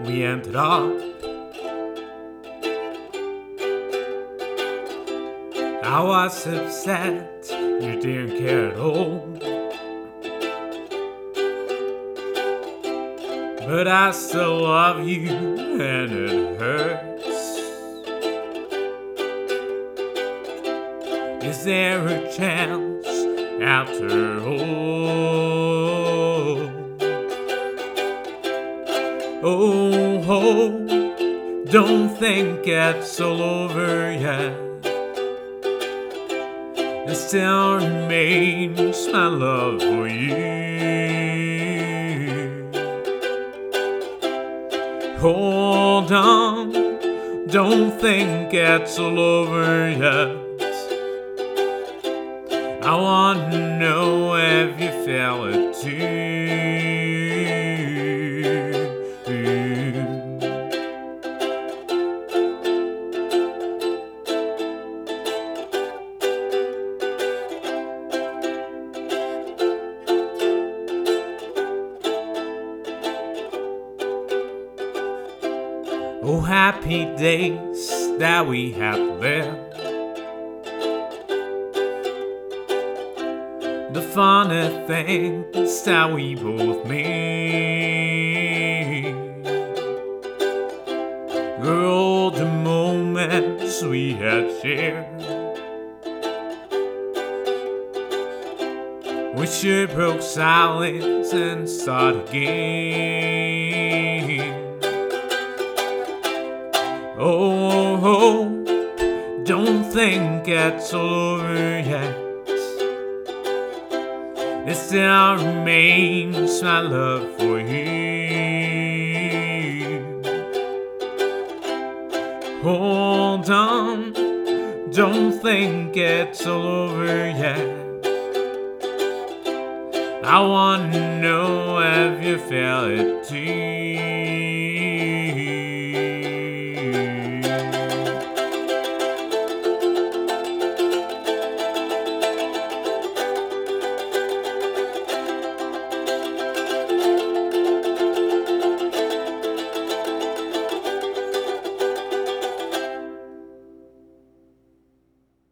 we ended up. I was upset you didn't care at all. But I still love you and it hurts. Is there a chance after all? Oh, oh, don't think it's all over yet. There still remains my love for you. Hold on, don't think it's all over yet. I want to know if you feel that we both made. Remains my love